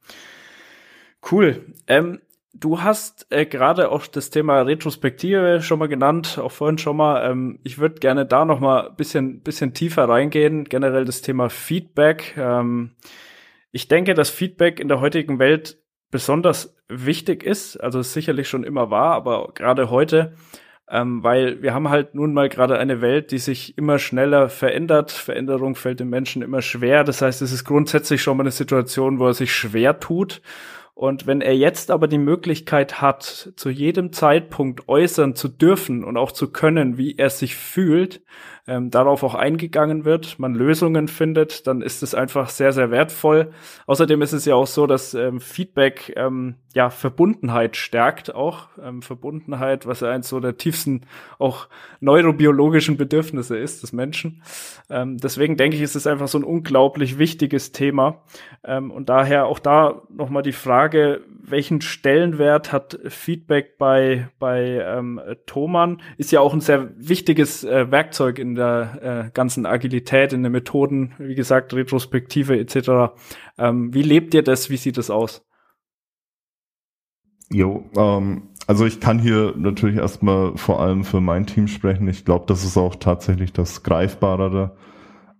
cool. Ähm, Du hast äh, gerade auch das Thema Retrospektive schon mal genannt, auch vorhin schon mal. Ähm, ich würde gerne da noch mal bisschen, bisschen tiefer reingehen. Generell das Thema Feedback. Ähm, ich denke, dass Feedback in der heutigen Welt besonders wichtig ist. Also sicherlich schon immer war, aber gerade heute, ähm, weil wir haben halt nun mal gerade eine Welt, die sich immer schneller verändert. Veränderung fällt den Menschen immer schwer. Das heißt, es ist grundsätzlich schon mal eine Situation, wo er sich schwer tut. Und wenn er jetzt aber die Möglichkeit hat, zu jedem Zeitpunkt äußern zu dürfen und auch zu können, wie er sich fühlt, ähm, darauf auch eingegangen wird, man Lösungen findet, dann ist es einfach sehr, sehr wertvoll. Außerdem ist es ja auch so, dass ähm, Feedback ähm, ja Verbundenheit stärkt auch. Ähm, Verbundenheit, was ja eins so der tiefsten auch neurobiologischen Bedürfnisse ist des Menschen. Ähm, deswegen denke ich, ist es einfach so ein unglaublich wichtiges Thema. Ähm, und daher auch da nochmal die Frage, welchen Stellenwert hat Feedback bei, bei ähm, Thomann? Ist ja auch ein sehr wichtiges äh, Werkzeug in der äh, ganzen Agilität, in den Methoden, wie gesagt, Retrospektive etc. Ähm, wie lebt ihr das? Wie sieht es aus? Jo, ähm, also ich kann hier natürlich erstmal vor allem für mein Team sprechen. Ich glaube, das ist auch tatsächlich das Greifbarere.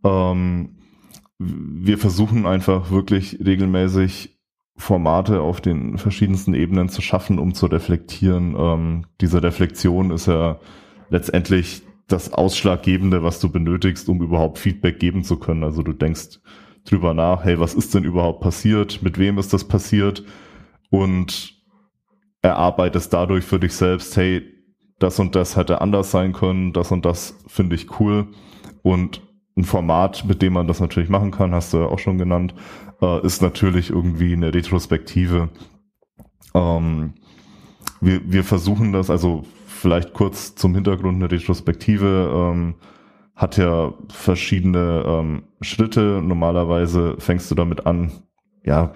Ähm, wir versuchen einfach wirklich regelmäßig Formate auf den verschiedensten Ebenen zu schaffen, um zu reflektieren. Ähm, diese Reflexion ist ja letztendlich das Ausschlaggebende, was du benötigst, um überhaupt Feedback geben zu können. Also du denkst drüber nach, hey, was ist denn überhaupt passiert? Mit wem ist das passiert? Und erarbeitest dadurch für dich selbst, hey, das und das hätte anders sein können, das und das finde ich cool. Und ein Format, mit dem man das natürlich machen kann, hast du ja auch schon genannt, äh, ist natürlich irgendwie eine Retrospektive. Ähm, wir, wir versuchen das, also vielleicht kurz zum Hintergrund eine Retrospektive ähm, hat ja verschiedene ähm, Schritte. Normalerweise fängst du damit an, ja,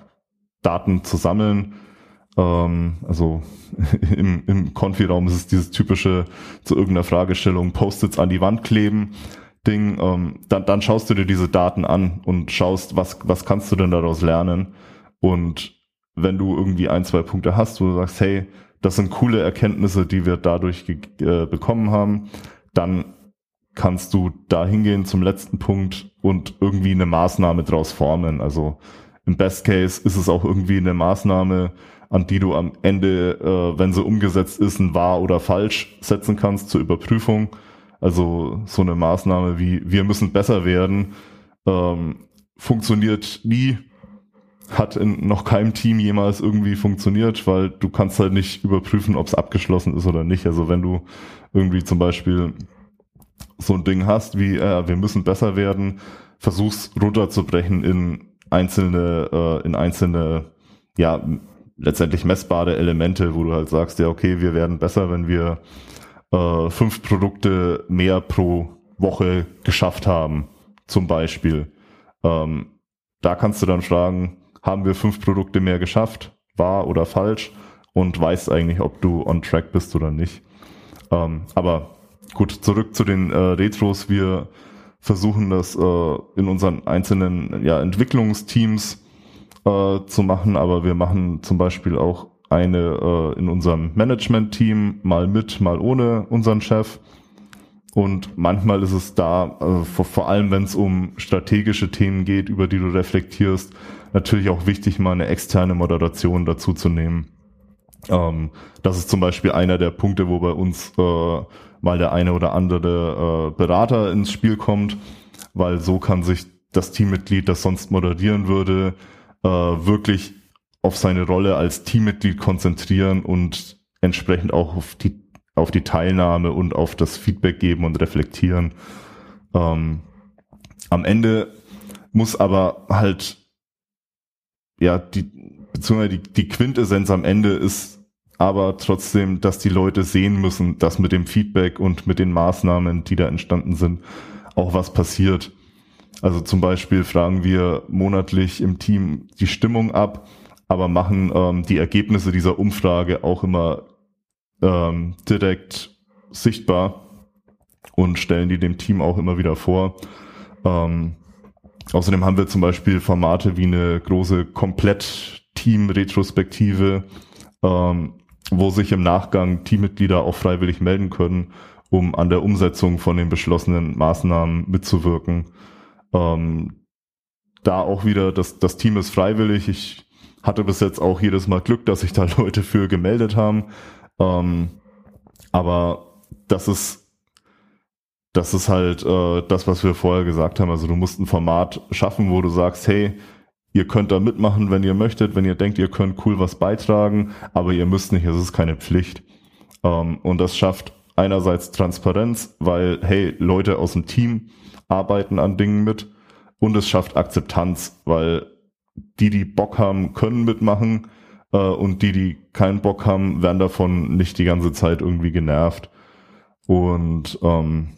Daten zu sammeln. Ähm, also im, im Konfi-Raum ist es dieses typische zu irgendeiner Fragestellung Post-its an die Wand kleben. Ding, ähm, dann, dann schaust du dir diese Daten an und schaust, was, was kannst du denn daraus lernen? Und wenn du irgendwie ein, zwei Punkte hast, wo du sagst, hey, das sind coole Erkenntnisse, die wir dadurch äh, bekommen haben, dann kannst du da hingehen zum letzten Punkt und irgendwie eine Maßnahme draus formen. Also im Best Case ist es auch irgendwie eine Maßnahme, an die du am Ende, äh, wenn sie umgesetzt ist, ein wahr oder falsch setzen kannst zur Überprüfung. Also so eine Maßnahme wie wir müssen besser werden, ähm, funktioniert nie, hat in noch keinem Team jemals irgendwie funktioniert, weil du kannst halt nicht überprüfen, ob es abgeschlossen ist oder nicht. Also wenn du irgendwie zum Beispiel so ein Ding hast wie äh, wir müssen besser werden, versuch's runterzubrechen in einzelne, äh, in einzelne, ja, letztendlich messbare Elemente, wo du halt sagst, ja, okay, wir werden besser, wenn wir äh, fünf Produkte mehr pro Woche geschafft haben, zum Beispiel. Ähm, da kannst du dann fragen, haben wir fünf Produkte mehr geschafft, wahr oder falsch und weißt eigentlich, ob du on track bist oder nicht. Ähm, aber gut, zurück zu den äh, Retros. Wir versuchen das äh, in unseren einzelnen ja, Entwicklungsteams äh, zu machen, aber wir machen zum Beispiel auch eine äh, in unserem Management-Team mal mit, mal ohne unseren Chef. Und manchmal ist es da, äh, vor, vor allem wenn es um strategische Themen geht, über die du reflektierst, natürlich auch wichtig, mal eine externe Moderation dazu zu nehmen. Ähm, das ist zum Beispiel einer der Punkte, wo bei uns äh, mal der eine oder andere äh, Berater ins Spiel kommt, weil so kann sich das Teammitglied, das sonst moderieren würde, äh, wirklich auf seine Rolle als Teammitglied konzentrieren und entsprechend auch auf die, auf die Teilnahme und auf das Feedback geben und reflektieren. Ähm, am Ende muss aber halt, ja, die, beziehungsweise die, die Quintessenz am Ende ist aber trotzdem, dass die Leute sehen müssen, dass mit dem Feedback und mit den Maßnahmen, die da entstanden sind, auch was passiert. Also zum Beispiel fragen wir monatlich im Team die Stimmung ab, aber machen ähm, die Ergebnisse dieser Umfrage auch immer ähm, direkt sichtbar und stellen die dem Team auch immer wieder vor. Ähm, außerdem haben wir zum Beispiel Formate wie eine große Komplett-Team-Retrospektive, ähm, wo sich im Nachgang Teammitglieder auch freiwillig melden können, um an der Umsetzung von den beschlossenen Maßnahmen mitzuwirken. Ähm, da auch wieder, das, das Team ist freiwillig. Ich hatte bis jetzt auch jedes Mal Glück, dass sich da Leute für gemeldet haben. Ähm, aber das ist das ist halt äh, das, was wir vorher gesagt haben. Also du musst ein Format schaffen, wo du sagst, hey, ihr könnt da mitmachen, wenn ihr möchtet, wenn ihr denkt, ihr könnt cool was beitragen, aber ihr müsst nicht, es ist keine Pflicht. Ähm, und das schafft einerseits Transparenz, weil, hey, Leute aus dem Team arbeiten an Dingen mit und es schafft Akzeptanz, weil die, die Bock haben, können mitmachen äh, und die, die keinen Bock haben, werden davon nicht die ganze Zeit irgendwie genervt. Und ähm,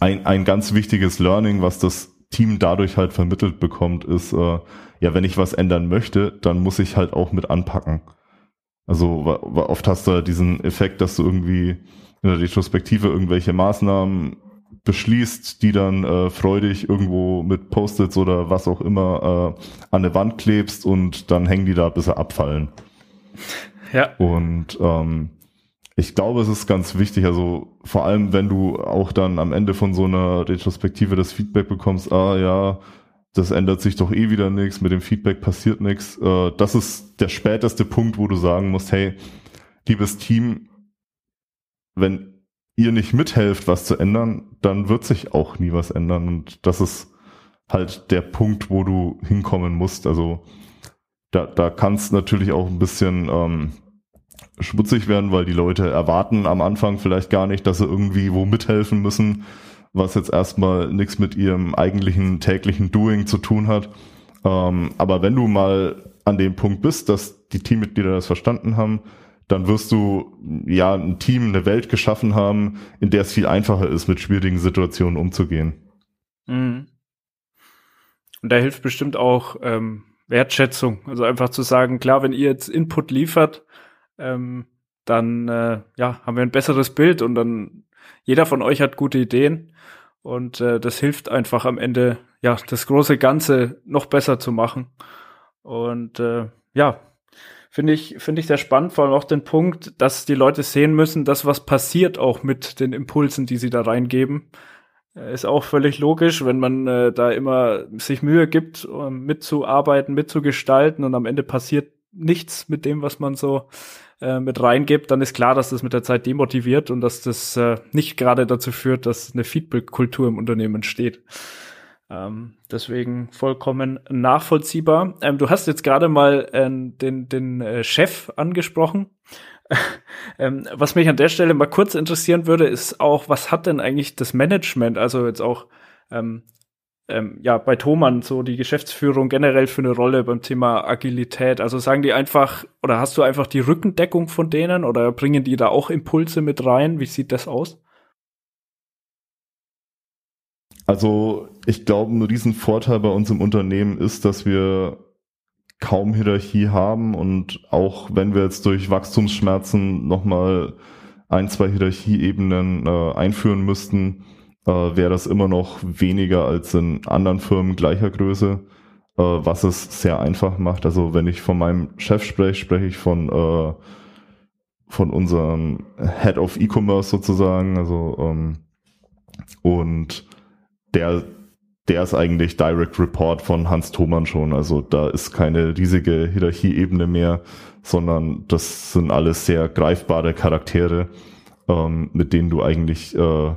ein, ein ganz wichtiges Learning, was das Team dadurch halt vermittelt bekommt, ist, äh, ja, wenn ich was ändern möchte, dann muss ich halt auch mit anpacken. Also oft hast du diesen Effekt, dass du irgendwie in der Retrospektive irgendwelche Maßnahmen beschließt, die dann äh, freudig irgendwo mit Post-its oder was auch immer äh, an der Wand klebst und dann hängen die da, bis sie abfallen. Ja. Und ähm, ich glaube, es ist ganz wichtig, also vor allem, wenn du auch dann am Ende von so einer Retrospektive das Feedback bekommst, ah ja, das ändert sich doch eh wieder nichts, mit dem Feedback passiert nichts. Äh, das ist der späteste Punkt, wo du sagen musst, hey, liebes Team, wenn ihr nicht mithelft, was zu ändern, dann wird sich auch nie was ändern. Und das ist halt der Punkt, wo du hinkommen musst. Also da, da kann es natürlich auch ein bisschen ähm, schmutzig werden, weil die Leute erwarten am Anfang vielleicht gar nicht, dass sie irgendwie wo mithelfen müssen, was jetzt erstmal nichts mit ihrem eigentlichen täglichen Doing zu tun hat. Ähm, aber wenn du mal an dem Punkt bist, dass die Teammitglieder das verstanden haben, dann wirst du ja ein Team, eine Welt geschaffen haben, in der es viel einfacher ist, mit schwierigen Situationen umzugehen. Mhm. Und da hilft bestimmt auch ähm, Wertschätzung. Also einfach zu sagen, klar, wenn ihr jetzt Input liefert, ähm, dann äh, ja, haben wir ein besseres Bild und dann jeder von euch hat gute Ideen und äh, das hilft einfach am Ende, ja, das große Ganze noch besser zu machen. Und äh, ja, finde ich, finde ich sehr spannend, vor allem auch den Punkt, dass die Leute sehen müssen, dass was passiert auch mit den Impulsen, die sie da reingeben. Äh, ist auch völlig logisch, wenn man äh, da immer sich Mühe gibt, um mitzuarbeiten, mitzugestalten und am Ende passiert nichts mit dem, was man so äh, mit reingibt, dann ist klar, dass das mit der Zeit demotiviert und dass das äh, nicht gerade dazu führt, dass eine Feedback-Kultur im Unternehmen entsteht. Ähm, deswegen vollkommen nachvollziehbar. Ähm, du hast jetzt gerade mal äh, den, den äh, Chef angesprochen. ähm, was mich an der Stelle mal kurz interessieren würde, ist auch, was hat denn eigentlich das Management, also jetzt auch ähm, ähm, ja bei Thomann so die Geschäftsführung generell für eine Rolle beim Thema Agilität? Also sagen die einfach, oder hast du einfach die Rückendeckung von denen oder bringen die da auch Impulse mit rein? Wie sieht das aus? Also ich glaube, ein Riesenvorteil bei uns im Unternehmen ist, dass wir kaum Hierarchie haben und auch wenn wir jetzt durch Wachstumsschmerzen nochmal ein, zwei Hierarchieebenen äh, einführen müssten, äh, wäre das immer noch weniger als in anderen Firmen gleicher Größe, äh, was es sehr einfach macht. Also wenn ich von meinem Chef spreche, spreche ich von äh, von unserem Head of E-Commerce sozusagen, also ähm, und der der ist eigentlich Direct Report von Hans Thoman schon. Also da ist keine riesige Hierarchieebene mehr, sondern das sind alles sehr greifbare Charaktere, ähm, mit denen du eigentlich, äh,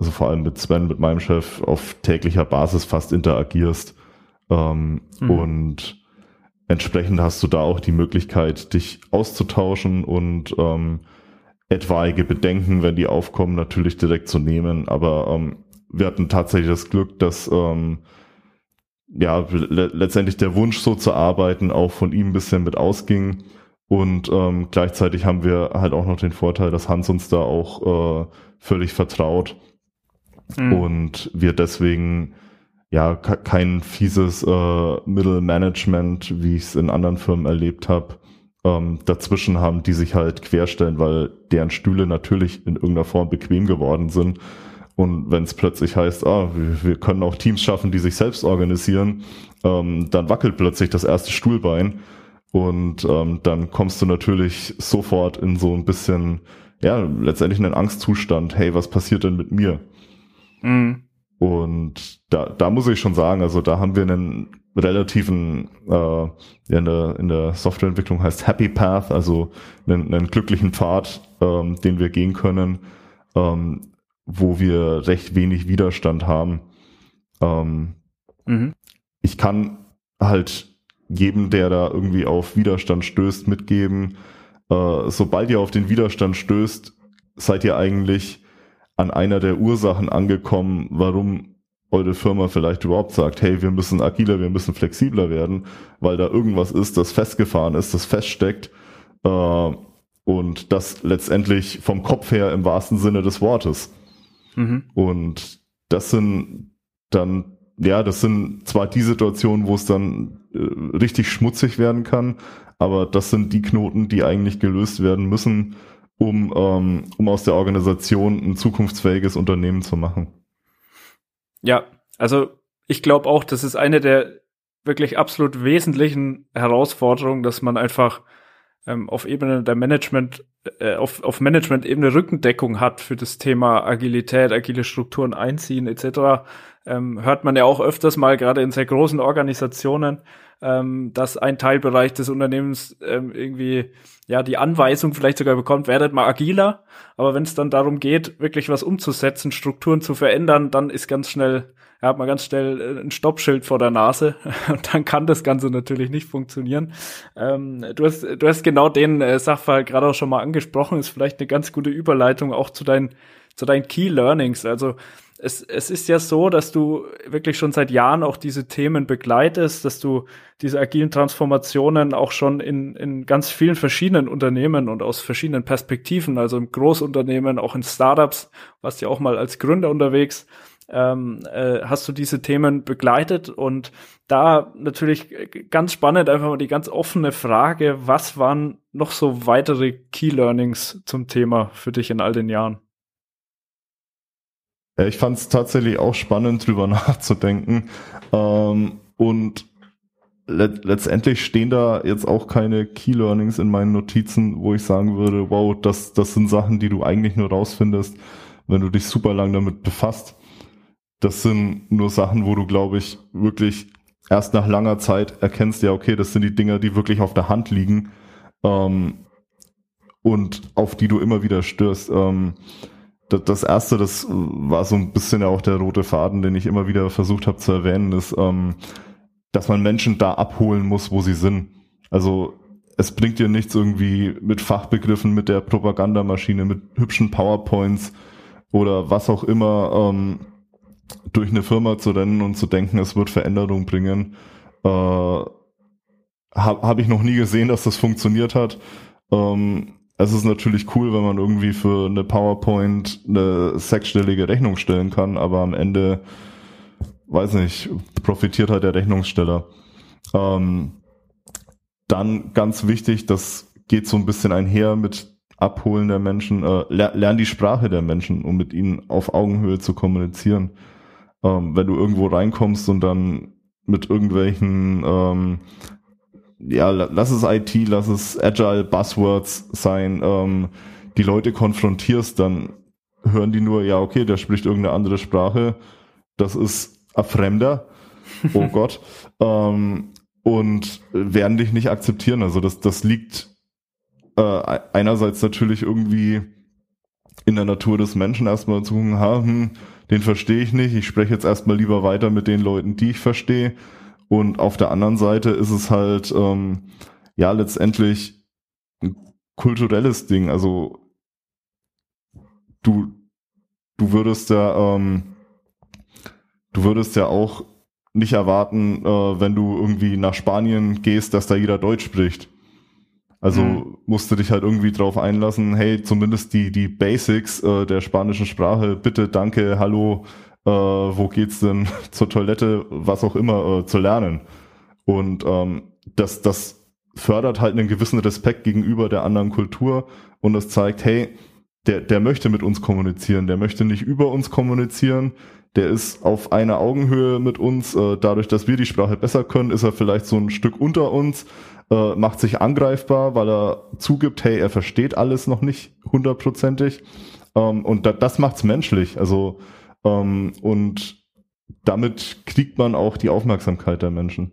also vor allem mit Sven, mit meinem Chef, auf täglicher Basis fast interagierst. Ähm, mhm. Und entsprechend hast du da auch die Möglichkeit, dich auszutauschen und ähm, etwaige Bedenken, wenn die aufkommen, natürlich direkt zu nehmen. Aber ähm, wir hatten tatsächlich das Glück, dass ähm, ja le letztendlich der Wunsch, so zu arbeiten, auch von ihm ein bisschen mit ausging. Und ähm, gleichzeitig haben wir halt auch noch den Vorteil, dass Hans uns da auch äh, völlig vertraut mhm. und wir deswegen ja kein fieses äh, Middle Management, wie ich es in anderen Firmen erlebt habe, ähm, dazwischen haben, die sich halt querstellen, weil deren Stühle natürlich in irgendeiner Form bequem geworden sind und wenn es plötzlich heißt, ah, wir, können auch Teams schaffen, die sich selbst organisieren, ähm, dann wackelt plötzlich das erste Stuhlbein. Und ähm, dann kommst du natürlich sofort in so ein bisschen, ja, letztendlich einen Angstzustand. Hey, was passiert denn mit mir? Mhm. Und da, da muss ich schon sagen, also da haben wir einen relativen, äh, in, der, in der Softwareentwicklung heißt Happy Path, also einen, einen glücklichen Pfad, ähm, den wir gehen können. Ähm, wo wir recht wenig Widerstand haben. Ähm, mhm. Ich kann halt jedem, der da irgendwie auf Widerstand stößt, mitgeben, äh, sobald ihr auf den Widerstand stößt, seid ihr eigentlich an einer der Ursachen angekommen, warum eure Firma vielleicht überhaupt sagt, hey, wir müssen agiler, wir müssen flexibler werden, weil da irgendwas ist, das festgefahren ist, das feststeckt äh, und das letztendlich vom Kopf her im wahrsten Sinne des Wortes. Mhm. Und das sind dann, ja, das sind zwar die Situationen, wo es dann äh, richtig schmutzig werden kann, aber das sind die Knoten, die eigentlich gelöst werden müssen, um, ähm, um aus der Organisation ein zukunftsfähiges Unternehmen zu machen. Ja, also ich glaube auch, das ist eine der wirklich absolut wesentlichen Herausforderungen, dass man einfach ähm, auf Ebene der Management, äh, auf, auf Management-Ebene Rückendeckung hat für das Thema Agilität, agile Strukturen einziehen etc., ähm, hört man ja auch öfters mal, gerade in sehr großen Organisationen, ähm, dass ein Teilbereich des Unternehmens ähm, irgendwie ja die Anweisung vielleicht sogar bekommt, werdet mal agiler. Aber wenn es dann darum geht, wirklich was umzusetzen, Strukturen zu verändern, dann ist ganz schnell er hat mal ganz schnell äh, ein Stoppschild vor der Nase und dann kann das Ganze natürlich nicht funktionieren. Ähm, du, hast, du hast genau den äh, Sachverhalt gerade auch schon mal angesprochen, ist vielleicht eine ganz gute Überleitung auch zu deinen, zu deinen Key Learnings. Also es, es ist ja so, dass du wirklich schon seit Jahren auch diese Themen begleitest, dass du diese agilen Transformationen auch schon in, in ganz vielen verschiedenen Unternehmen und aus verschiedenen Perspektiven, also im Großunternehmen, auch in Startups, warst ja auch mal als Gründer unterwegs, ähm, äh, hast du diese Themen begleitet und da natürlich ganz spannend einfach mal die ganz offene Frage, was waren noch so weitere Key Learnings zum Thema für dich in all den Jahren? Ich fand es tatsächlich auch spannend, drüber nachzudenken. Ähm, und let letztendlich stehen da jetzt auch keine Key Learnings in meinen Notizen, wo ich sagen würde, wow, das, das sind Sachen, die du eigentlich nur rausfindest, wenn du dich super lang damit befasst das sind nur Sachen, wo du, glaube ich, wirklich erst nach langer Zeit erkennst, ja, okay, das sind die Dinger, die wirklich auf der Hand liegen ähm, und auf die du immer wieder störst. Ähm, das, das erste, das war so ein bisschen ja auch der rote Faden, den ich immer wieder versucht habe zu erwähnen, ist, ähm, dass man Menschen da abholen muss, wo sie sind. Also es bringt dir nichts irgendwie mit Fachbegriffen, mit der Propagandamaschine, mit hübschen PowerPoints oder was auch immer ähm, durch eine Firma zu rennen und zu denken, es wird Veränderung bringen, äh, habe hab ich noch nie gesehen, dass das funktioniert hat. Ähm, es ist natürlich cool, wenn man irgendwie für eine PowerPoint eine sechsstellige Rechnung stellen kann, aber am Ende, weiß nicht, profitiert halt der Rechnungssteller. Ähm, dann ganz wichtig, das geht so ein bisschen einher mit Abholen der Menschen, äh, lern die Sprache der Menschen, um mit ihnen auf Augenhöhe zu kommunizieren. Ähm, wenn du irgendwo reinkommst und dann mit irgendwelchen, ähm, ja, lass es IT, lass es Agile Buzzwords sein, ähm, die Leute konfrontierst, dann hören die nur, ja, okay, der spricht irgendeine andere Sprache, das ist ein Fremder, oh Gott, ähm, und werden dich nicht akzeptieren. Also das, das liegt äh, einerseits natürlich irgendwie in der Natur des Menschen erstmal zu gucken, ha, hm, den verstehe ich nicht, ich spreche jetzt erstmal lieber weiter mit den Leuten, die ich verstehe. Und auf der anderen Seite ist es halt, ähm, ja, letztendlich ein kulturelles Ding. Also du, du würdest ja, ähm, du würdest ja auch nicht erwarten, äh, wenn du irgendwie nach Spanien gehst, dass da jeder Deutsch spricht. Also mhm. musst du dich halt irgendwie drauf einlassen, hey, zumindest die, die Basics äh, der spanischen Sprache, bitte, danke, hallo, äh, wo geht's denn zur Toilette, was auch immer, äh, zu lernen. Und ähm, das, das fördert halt einen gewissen Respekt gegenüber der anderen Kultur und es zeigt, hey, der, der möchte mit uns kommunizieren, der möchte nicht über uns kommunizieren, der ist auf einer Augenhöhe mit uns. Äh, dadurch, dass wir die Sprache besser können, ist er vielleicht so ein Stück unter uns, äh, macht sich angreifbar, weil er zugibt, hey, er versteht alles noch nicht hundertprozentig. Ähm, und da, das macht's menschlich. Also ähm, und damit kriegt man auch die Aufmerksamkeit der Menschen.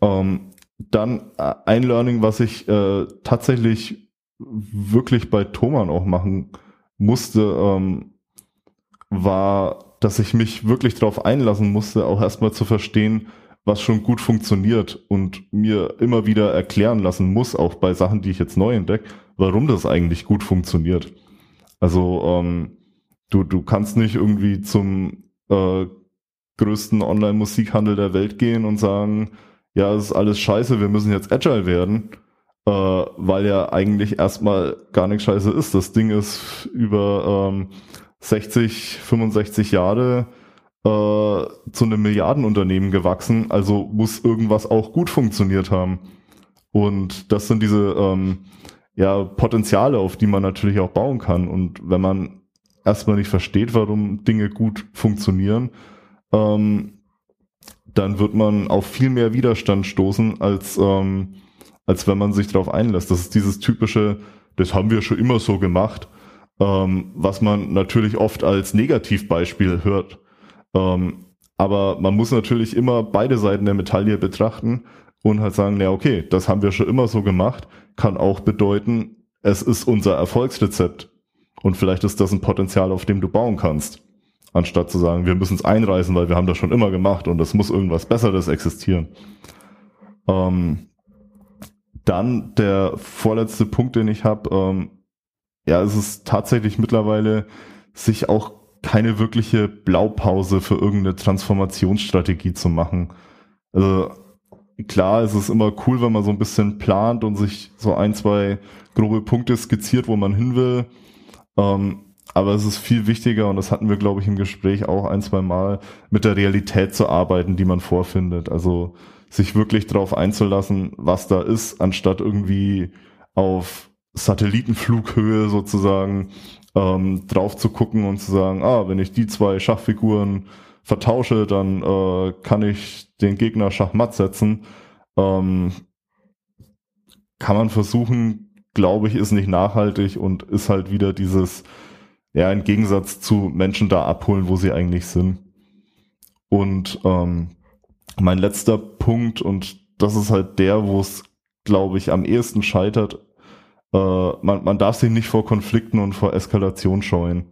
Ähm, dann ein Learning, was ich äh, tatsächlich wirklich bei Thoman auch machen musste, ähm, war, dass ich mich wirklich darauf einlassen musste, auch erstmal zu verstehen, was schon gut funktioniert und mir immer wieder erklären lassen muss, auch bei Sachen, die ich jetzt neu entdecke, warum das eigentlich gut funktioniert. Also ähm, du, du kannst nicht irgendwie zum äh, größten Online-Musikhandel der Welt gehen und sagen, ja, es ist alles scheiße, wir müssen jetzt agile werden, äh, weil ja eigentlich erstmal gar nichts scheiße ist. Das Ding ist über ähm, 60, 65 Jahre äh, zu einem Milliardenunternehmen gewachsen, also muss irgendwas auch gut funktioniert haben. Und das sind diese ähm, ja, Potenziale, auf die man natürlich auch bauen kann. Und wenn man erstmal nicht versteht, warum Dinge gut funktionieren, ähm, dann wird man auf viel mehr Widerstand stoßen, als, ähm, als wenn man sich darauf einlässt. Das ist dieses typische, das haben wir schon immer so gemacht, ähm, was man natürlich oft als Negativbeispiel hört. Ähm, aber man muss natürlich immer beide Seiten der Medaille betrachten und halt sagen, ja, okay, das haben wir schon immer so gemacht, kann auch bedeuten, es ist unser Erfolgsrezept. Und vielleicht ist das ein Potenzial, auf dem du bauen kannst. Anstatt zu sagen, wir müssen es einreißen, weil wir haben das schon immer gemacht und es muss irgendwas Besseres existieren. Ähm, dann der vorletzte Punkt, den ich habe, ähm, ja, es ist tatsächlich mittlerweile sich auch keine wirkliche Blaupause für irgendeine Transformationsstrategie zu machen. Also klar, es ist immer cool, wenn man so ein bisschen plant und sich so ein, zwei grobe Punkte skizziert, wo man hin will. Ähm, aber es ist viel wichtiger, und das hatten wir, glaube ich, im Gespräch auch ein, zwei Mal, mit der Realität zu arbeiten, die man vorfindet. Also sich wirklich darauf einzulassen, was da ist, anstatt irgendwie auf Satellitenflughöhe sozusagen ähm, drauf zu gucken und zu sagen, ah, wenn ich die zwei Schachfiguren vertausche, dann äh, kann ich den Gegner Schachmatt setzen. Ähm, kann man versuchen, glaube ich, ist nicht nachhaltig und ist halt wieder dieses, ja, im Gegensatz zu Menschen da abholen, wo sie eigentlich sind. Und ähm, mein letzter Punkt, und das ist halt der, wo es, glaube ich, am ehesten scheitert, äh, man, man darf sich nicht vor Konflikten und vor Eskalation scheuen.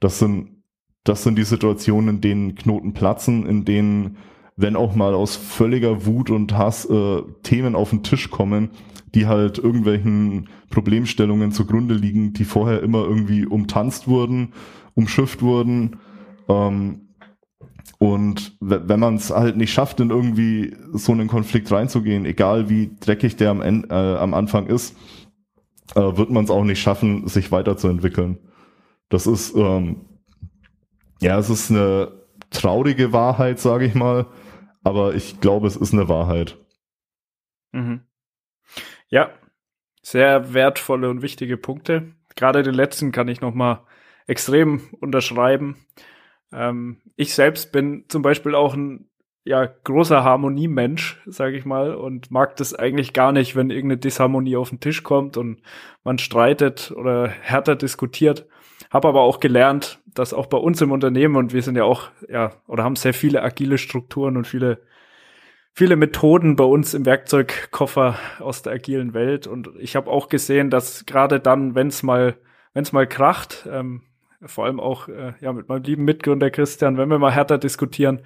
Das sind, das sind die Situationen, in denen Knoten platzen, in denen, wenn auch mal aus völliger Wut und Hass äh, Themen auf den Tisch kommen, die halt irgendwelchen Problemstellungen zugrunde liegen, die vorher immer irgendwie umtanzt wurden, umschifft wurden. Ähm, und wenn man es halt nicht schafft, in irgendwie so einen Konflikt reinzugehen, egal wie dreckig der am, Ende, äh, am Anfang ist, äh, wird man es auch nicht schaffen, sich weiterzuentwickeln. Das ist, ähm, ja, es ist eine traurige Wahrheit, sage ich mal, aber ich glaube, es ist eine Wahrheit. Mhm. Ja, sehr wertvolle und wichtige Punkte. Gerade den letzten kann ich noch mal extrem unterschreiben. Ähm, ich selbst bin zum Beispiel auch ein ja, großer Harmoniemensch, sage ich mal, und mag das eigentlich gar nicht, wenn irgendeine Disharmonie auf den Tisch kommt und man streitet oder härter diskutiert. Habe aber auch gelernt, dass auch bei uns im Unternehmen und wir sind ja auch ja oder haben sehr viele agile Strukturen und viele viele Methoden bei uns im Werkzeugkoffer aus der agilen Welt und ich habe auch gesehen, dass gerade dann, wenn es mal wenn es mal kracht, ähm, vor allem auch äh, ja mit meinem lieben Mitgründer Christian, wenn wir mal härter diskutieren,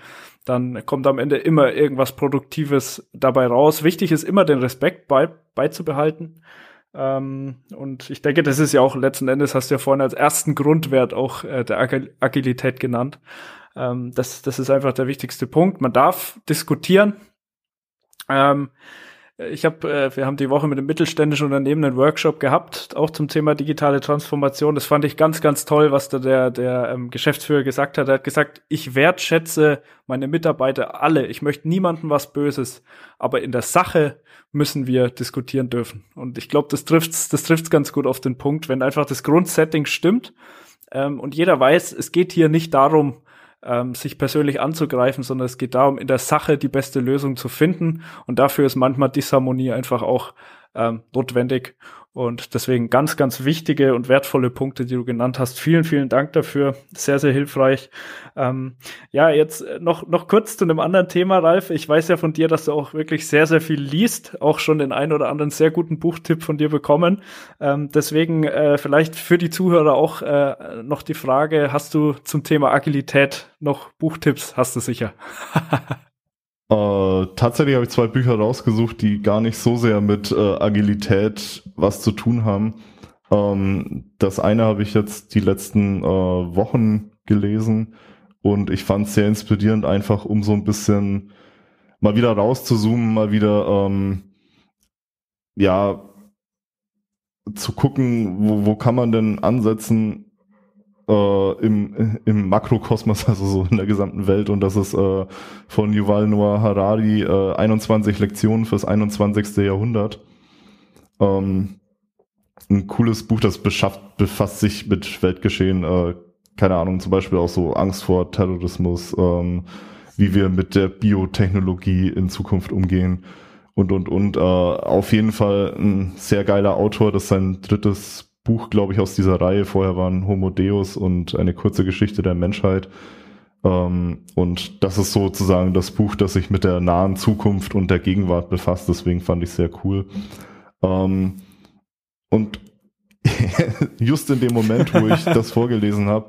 dann kommt am Ende immer irgendwas Produktives dabei raus. Wichtig ist immer den Respekt bei, beizubehalten. Ähm, und ich denke, das ist ja auch letzten Endes, hast du ja vorhin als ersten Grundwert auch äh, der Agil Agilität genannt. Ähm, das, das ist einfach der wichtigste Punkt. Man darf diskutieren. Ähm, ich habe, äh, wir haben die Woche mit einem mittelständischen Unternehmen einen Workshop gehabt, auch zum Thema digitale Transformation. Das fand ich ganz, ganz toll, was da der, der ähm, Geschäftsführer gesagt hat. Er hat gesagt, ich wertschätze meine Mitarbeiter alle. Ich möchte niemandem was Böses, aber in der Sache müssen wir diskutieren dürfen. Und ich glaube, das trifft's, das trifft's ganz gut auf den Punkt, wenn einfach das Grundsetting stimmt ähm, und jeder weiß, es geht hier nicht darum, ähm, sich persönlich anzugreifen, sondern es geht darum, in der Sache die beste Lösung zu finden. Und dafür ist manchmal Disharmonie einfach auch ähm, notwendig. Und deswegen ganz, ganz wichtige und wertvolle Punkte, die du genannt hast. Vielen, vielen Dank dafür. Sehr, sehr hilfreich. Ähm, ja, jetzt noch, noch kurz zu einem anderen Thema, Ralf. Ich weiß ja von dir, dass du auch wirklich sehr, sehr viel liest. Auch schon den einen oder anderen sehr guten Buchtipp von dir bekommen. Ähm, deswegen äh, vielleicht für die Zuhörer auch äh, noch die Frage, hast du zum Thema Agilität noch Buchtipps? Hast du sicher. Äh, tatsächlich habe ich zwei Bücher rausgesucht, die gar nicht so sehr mit äh, Agilität was zu tun haben. Ähm, das eine habe ich jetzt die letzten äh, Wochen gelesen und ich fand es sehr inspirierend, einfach um so ein bisschen mal wieder rauszuzoomen, mal wieder ähm, ja zu gucken, wo, wo kann man denn ansetzen, äh, im, im Makrokosmos, also so in der gesamten Welt. Und das ist äh, von Yuval Noah Harari äh, 21 Lektionen fürs 21. Jahrhundert. Ähm, ein cooles Buch, das beschafft, befasst sich mit Weltgeschehen, äh, keine Ahnung, zum Beispiel auch so Angst vor Terrorismus, ähm, wie wir mit der Biotechnologie in Zukunft umgehen und und und. Äh, auf jeden Fall ein sehr geiler Autor, das sein drittes Buch, glaube ich, aus dieser Reihe. Vorher waren Homo Deus und eine kurze Geschichte der Menschheit. Ähm, und das ist sozusagen das Buch, das sich mit der nahen Zukunft und der Gegenwart befasst. Deswegen fand ich sehr cool. Ähm, und just in dem Moment, wo ich das vorgelesen habe,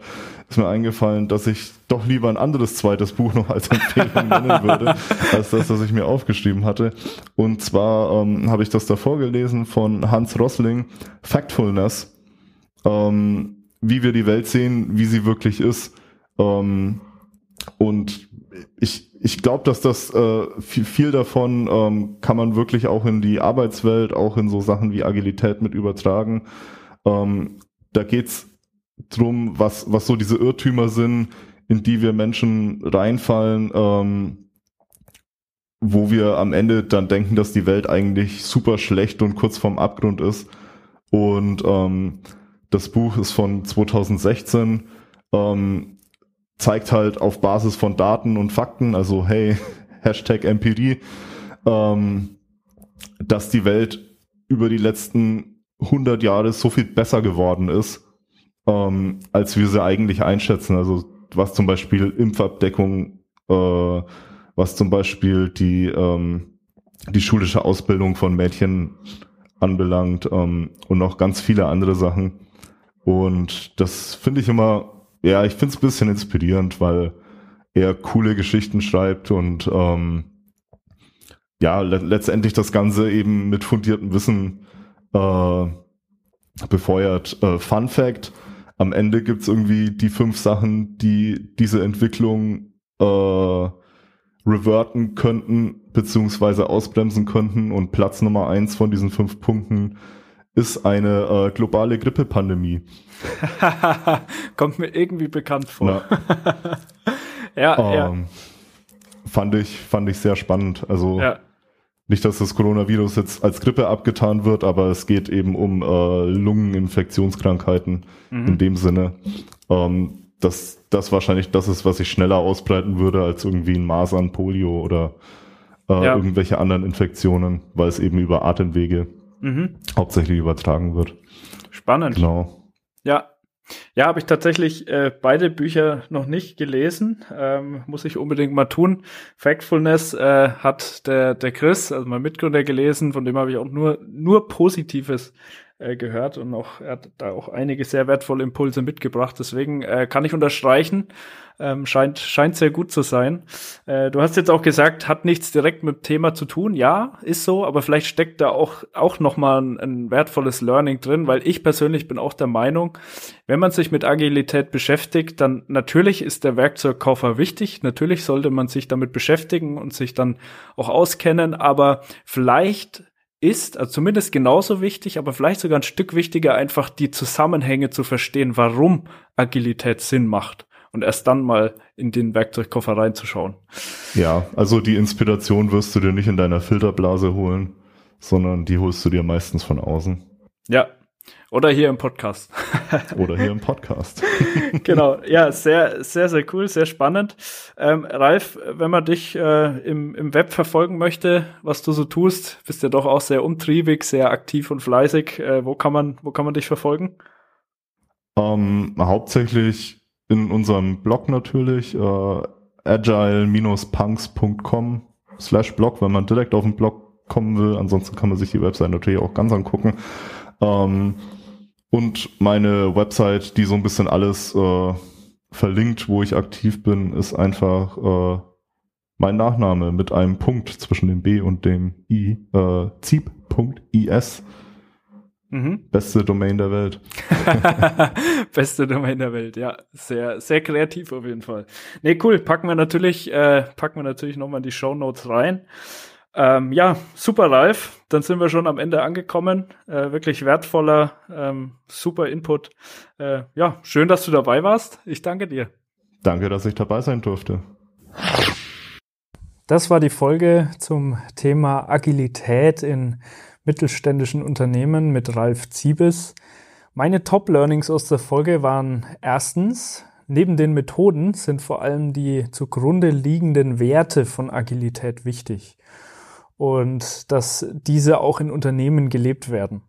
ist mir eingefallen, dass ich doch lieber ein anderes zweites Buch noch als Empfehlung nennen würde, als das, das ich mir aufgeschrieben hatte. Und zwar ähm, habe ich das da vorgelesen von Hans Rossling, Factfulness, ähm, wie wir die Welt sehen, wie sie wirklich ist. Ähm, und ich, ich glaube, dass das äh, viel, viel davon ähm, kann man wirklich auch in die Arbeitswelt, auch in so Sachen wie Agilität mit übertragen. Ähm, da geht's drum, was, was so diese Irrtümer sind, in die wir Menschen reinfallen, ähm, wo wir am Ende dann denken, dass die Welt eigentlich super schlecht und kurz vorm Abgrund ist. Und ähm, das Buch ist von 2016, ähm, zeigt halt auf Basis von Daten und Fakten, also hey, Hashtag Empirie, ähm, dass die Welt über die letzten 100 Jahre so viel besser geworden ist ähm, als wir sie eigentlich einschätzen. Also was zum Beispiel Impfabdeckung, äh, was zum Beispiel die, ähm, die schulische Ausbildung von Mädchen anbelangt ähm, und noch ganz viele andere Sachen. Und das finde ich immer, ja, ich finde es ein bisschen inspirierend, weil er coole Geschichten schreibt und ähm, ja, le letztendlich das Ganze eben mit fundiertem Wissen äh, befeuert. Äh, Fun Fact, am Ende gibt's irgendwie die fünf Sachen, die diese Entwicklung äh, reverten könnten, beziehungsweise ausbremsen könnten. Und Platz Nummer eins von diesen fünf Punkten ist eine äh, globale Grippepandemie. Kommt mir irgendwie bekannt vor. ja, ähm, ja. Fand ich, fand ich sehr spannend. Also ja. Nicht, dass das Coronavirus jetzt als Grippe abgetan wird, aber es geht eben um äh, Lungeninfektionskrankheiten mhm. in dem Sinne. Ähm, dass das wahrscheinlich das ist, was sich schneller ausbreiten würde als irgendwie ein Masern, Polio oder äh, ja. irgendwelche anderen Infektionen, weil es eben über Atemwege mhm. hauptsächlich übertragen wird. Spannend. Genau. Ja, ja, habe ich tatsächlich äh, beide Bücher noch nicht gelesen. Ähm, muss ich unbedingt mal tun. Factfulness äh, hat der, der Chris, also mein Mitgründer, gelesen, von dem habe ich auch nur, nur Positives äh, gehört und auch, er hat da auch einige sehr wertvolle Impulse mitgebracht. Deswegen äh, kann ich unterstreichen, ähm, scheint, scheint sehr gut zu sein. Äh, du hast jetzt auch gesagt, hat nichts direkt mit dem Thema zu tun. Ja, ist so, aber vielleicht steckt da auch, auch nochmal ein, ein wertvolles Learning drin, weil ich persönlich bin auch der Meinung, wenn man sich mit Agilität beschäftigt, dann natürlich ist der Werkzeugkoffer wichtig. Natürlich sollte man sich damit beschäftigen und sich dann auch auskennen, aber vielleicht ist, also zumindest genauso wichtig, aber vielleicht sogar ein Stück wichtiger, einfach die Zusammenhänge zu verstehen, warum Agilität Sinn macht und erst dann mal in den Werkzeugkoffer reinzuschauen. Ja, also die Inspiration wirst du dir nicht in deiner Filterblase holen, sondern die holst du dir meistens von außen. Ja, oder hier im Podcast. Oder hier im Podcast. genau, ja, sehr, sehr, sehr cool, sehr spannend. Ähm, Ralf, wenn man dich äh, im, im Web verfolgen möchte, was du so tust, bist ja doch auch sehr umtriebig, sehr aktiv und fleißig. Äh, wo kann man, wo kann man dich verfolgen? Ähm, hauptsächlich in unserem Blog natürlich, äh, agile-punks.com slash Blog, wenn man direkt auf den Blog kommen will. Ansonsten kann man sich die Website natürlich auch ganz angucken. Ähm, und meine Website, die so ein bisschen alles äh, verlinkt, wo ich aktiv bin, ist einfach äh, mein Nachname mit einem Punkt zwischen dem B und dem I, äh, ziep.is. Mhm. Beste Domain der Welt. Beste Domain der Welt, ja. Sehr, sehr kreativ auf jeden Fall. Nee, cool. Packen wir natürlich, äh, packen wir natürlich nochmal in die Show Notes rein. Ähm, ja, super live. Dann sind wir schon am Ende angekommen. Äh, wirklich wertvoller, ähm, super Input. Äh, ja, schön, dass du dabei warst. Ich danke dir. Danke, dass ich dabei sein durfte. Das war die Folge zum Thema Agilität in mittelständischen Unternehmen mit Ralf Ziebes. Meine Top-Learnings aus der Folge waren erstens, neben den Methoden sind vor allem die zugrunde liegenden Werte von Agilität wichtig und dass diese auch in Unternehmen gelebt werden.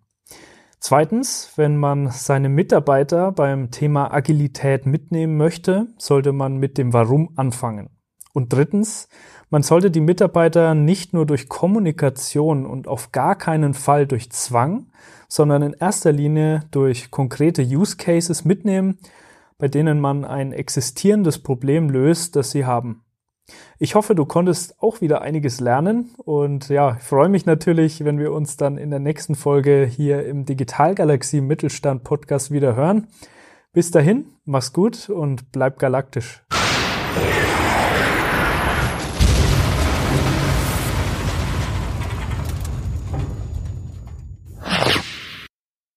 Zweitens, wenn man seine Mitarbeiter beim Thema Agilität mitnehmen möchte, sollte man mit dem Warum anfangen. Und drittens, man sollte die Mitarbeiter nicht nur durch Kommunikation und auf gar keinen Fall durch Zwang, sondern in erster Linie durch konkrete Use Cases mitnehmen, bei denen man ein existierendes Problem löst, das sie haben. Ich hoffe, du konntest auch wieder einiges lernen und ja, ich freue mich natürlich, wenn wir uns dann in der nächsten Folge hier im Digitalgalaxie Mittelstand Podcast wieder hören. Bis dahin, mach's gut und bleib galaktisch.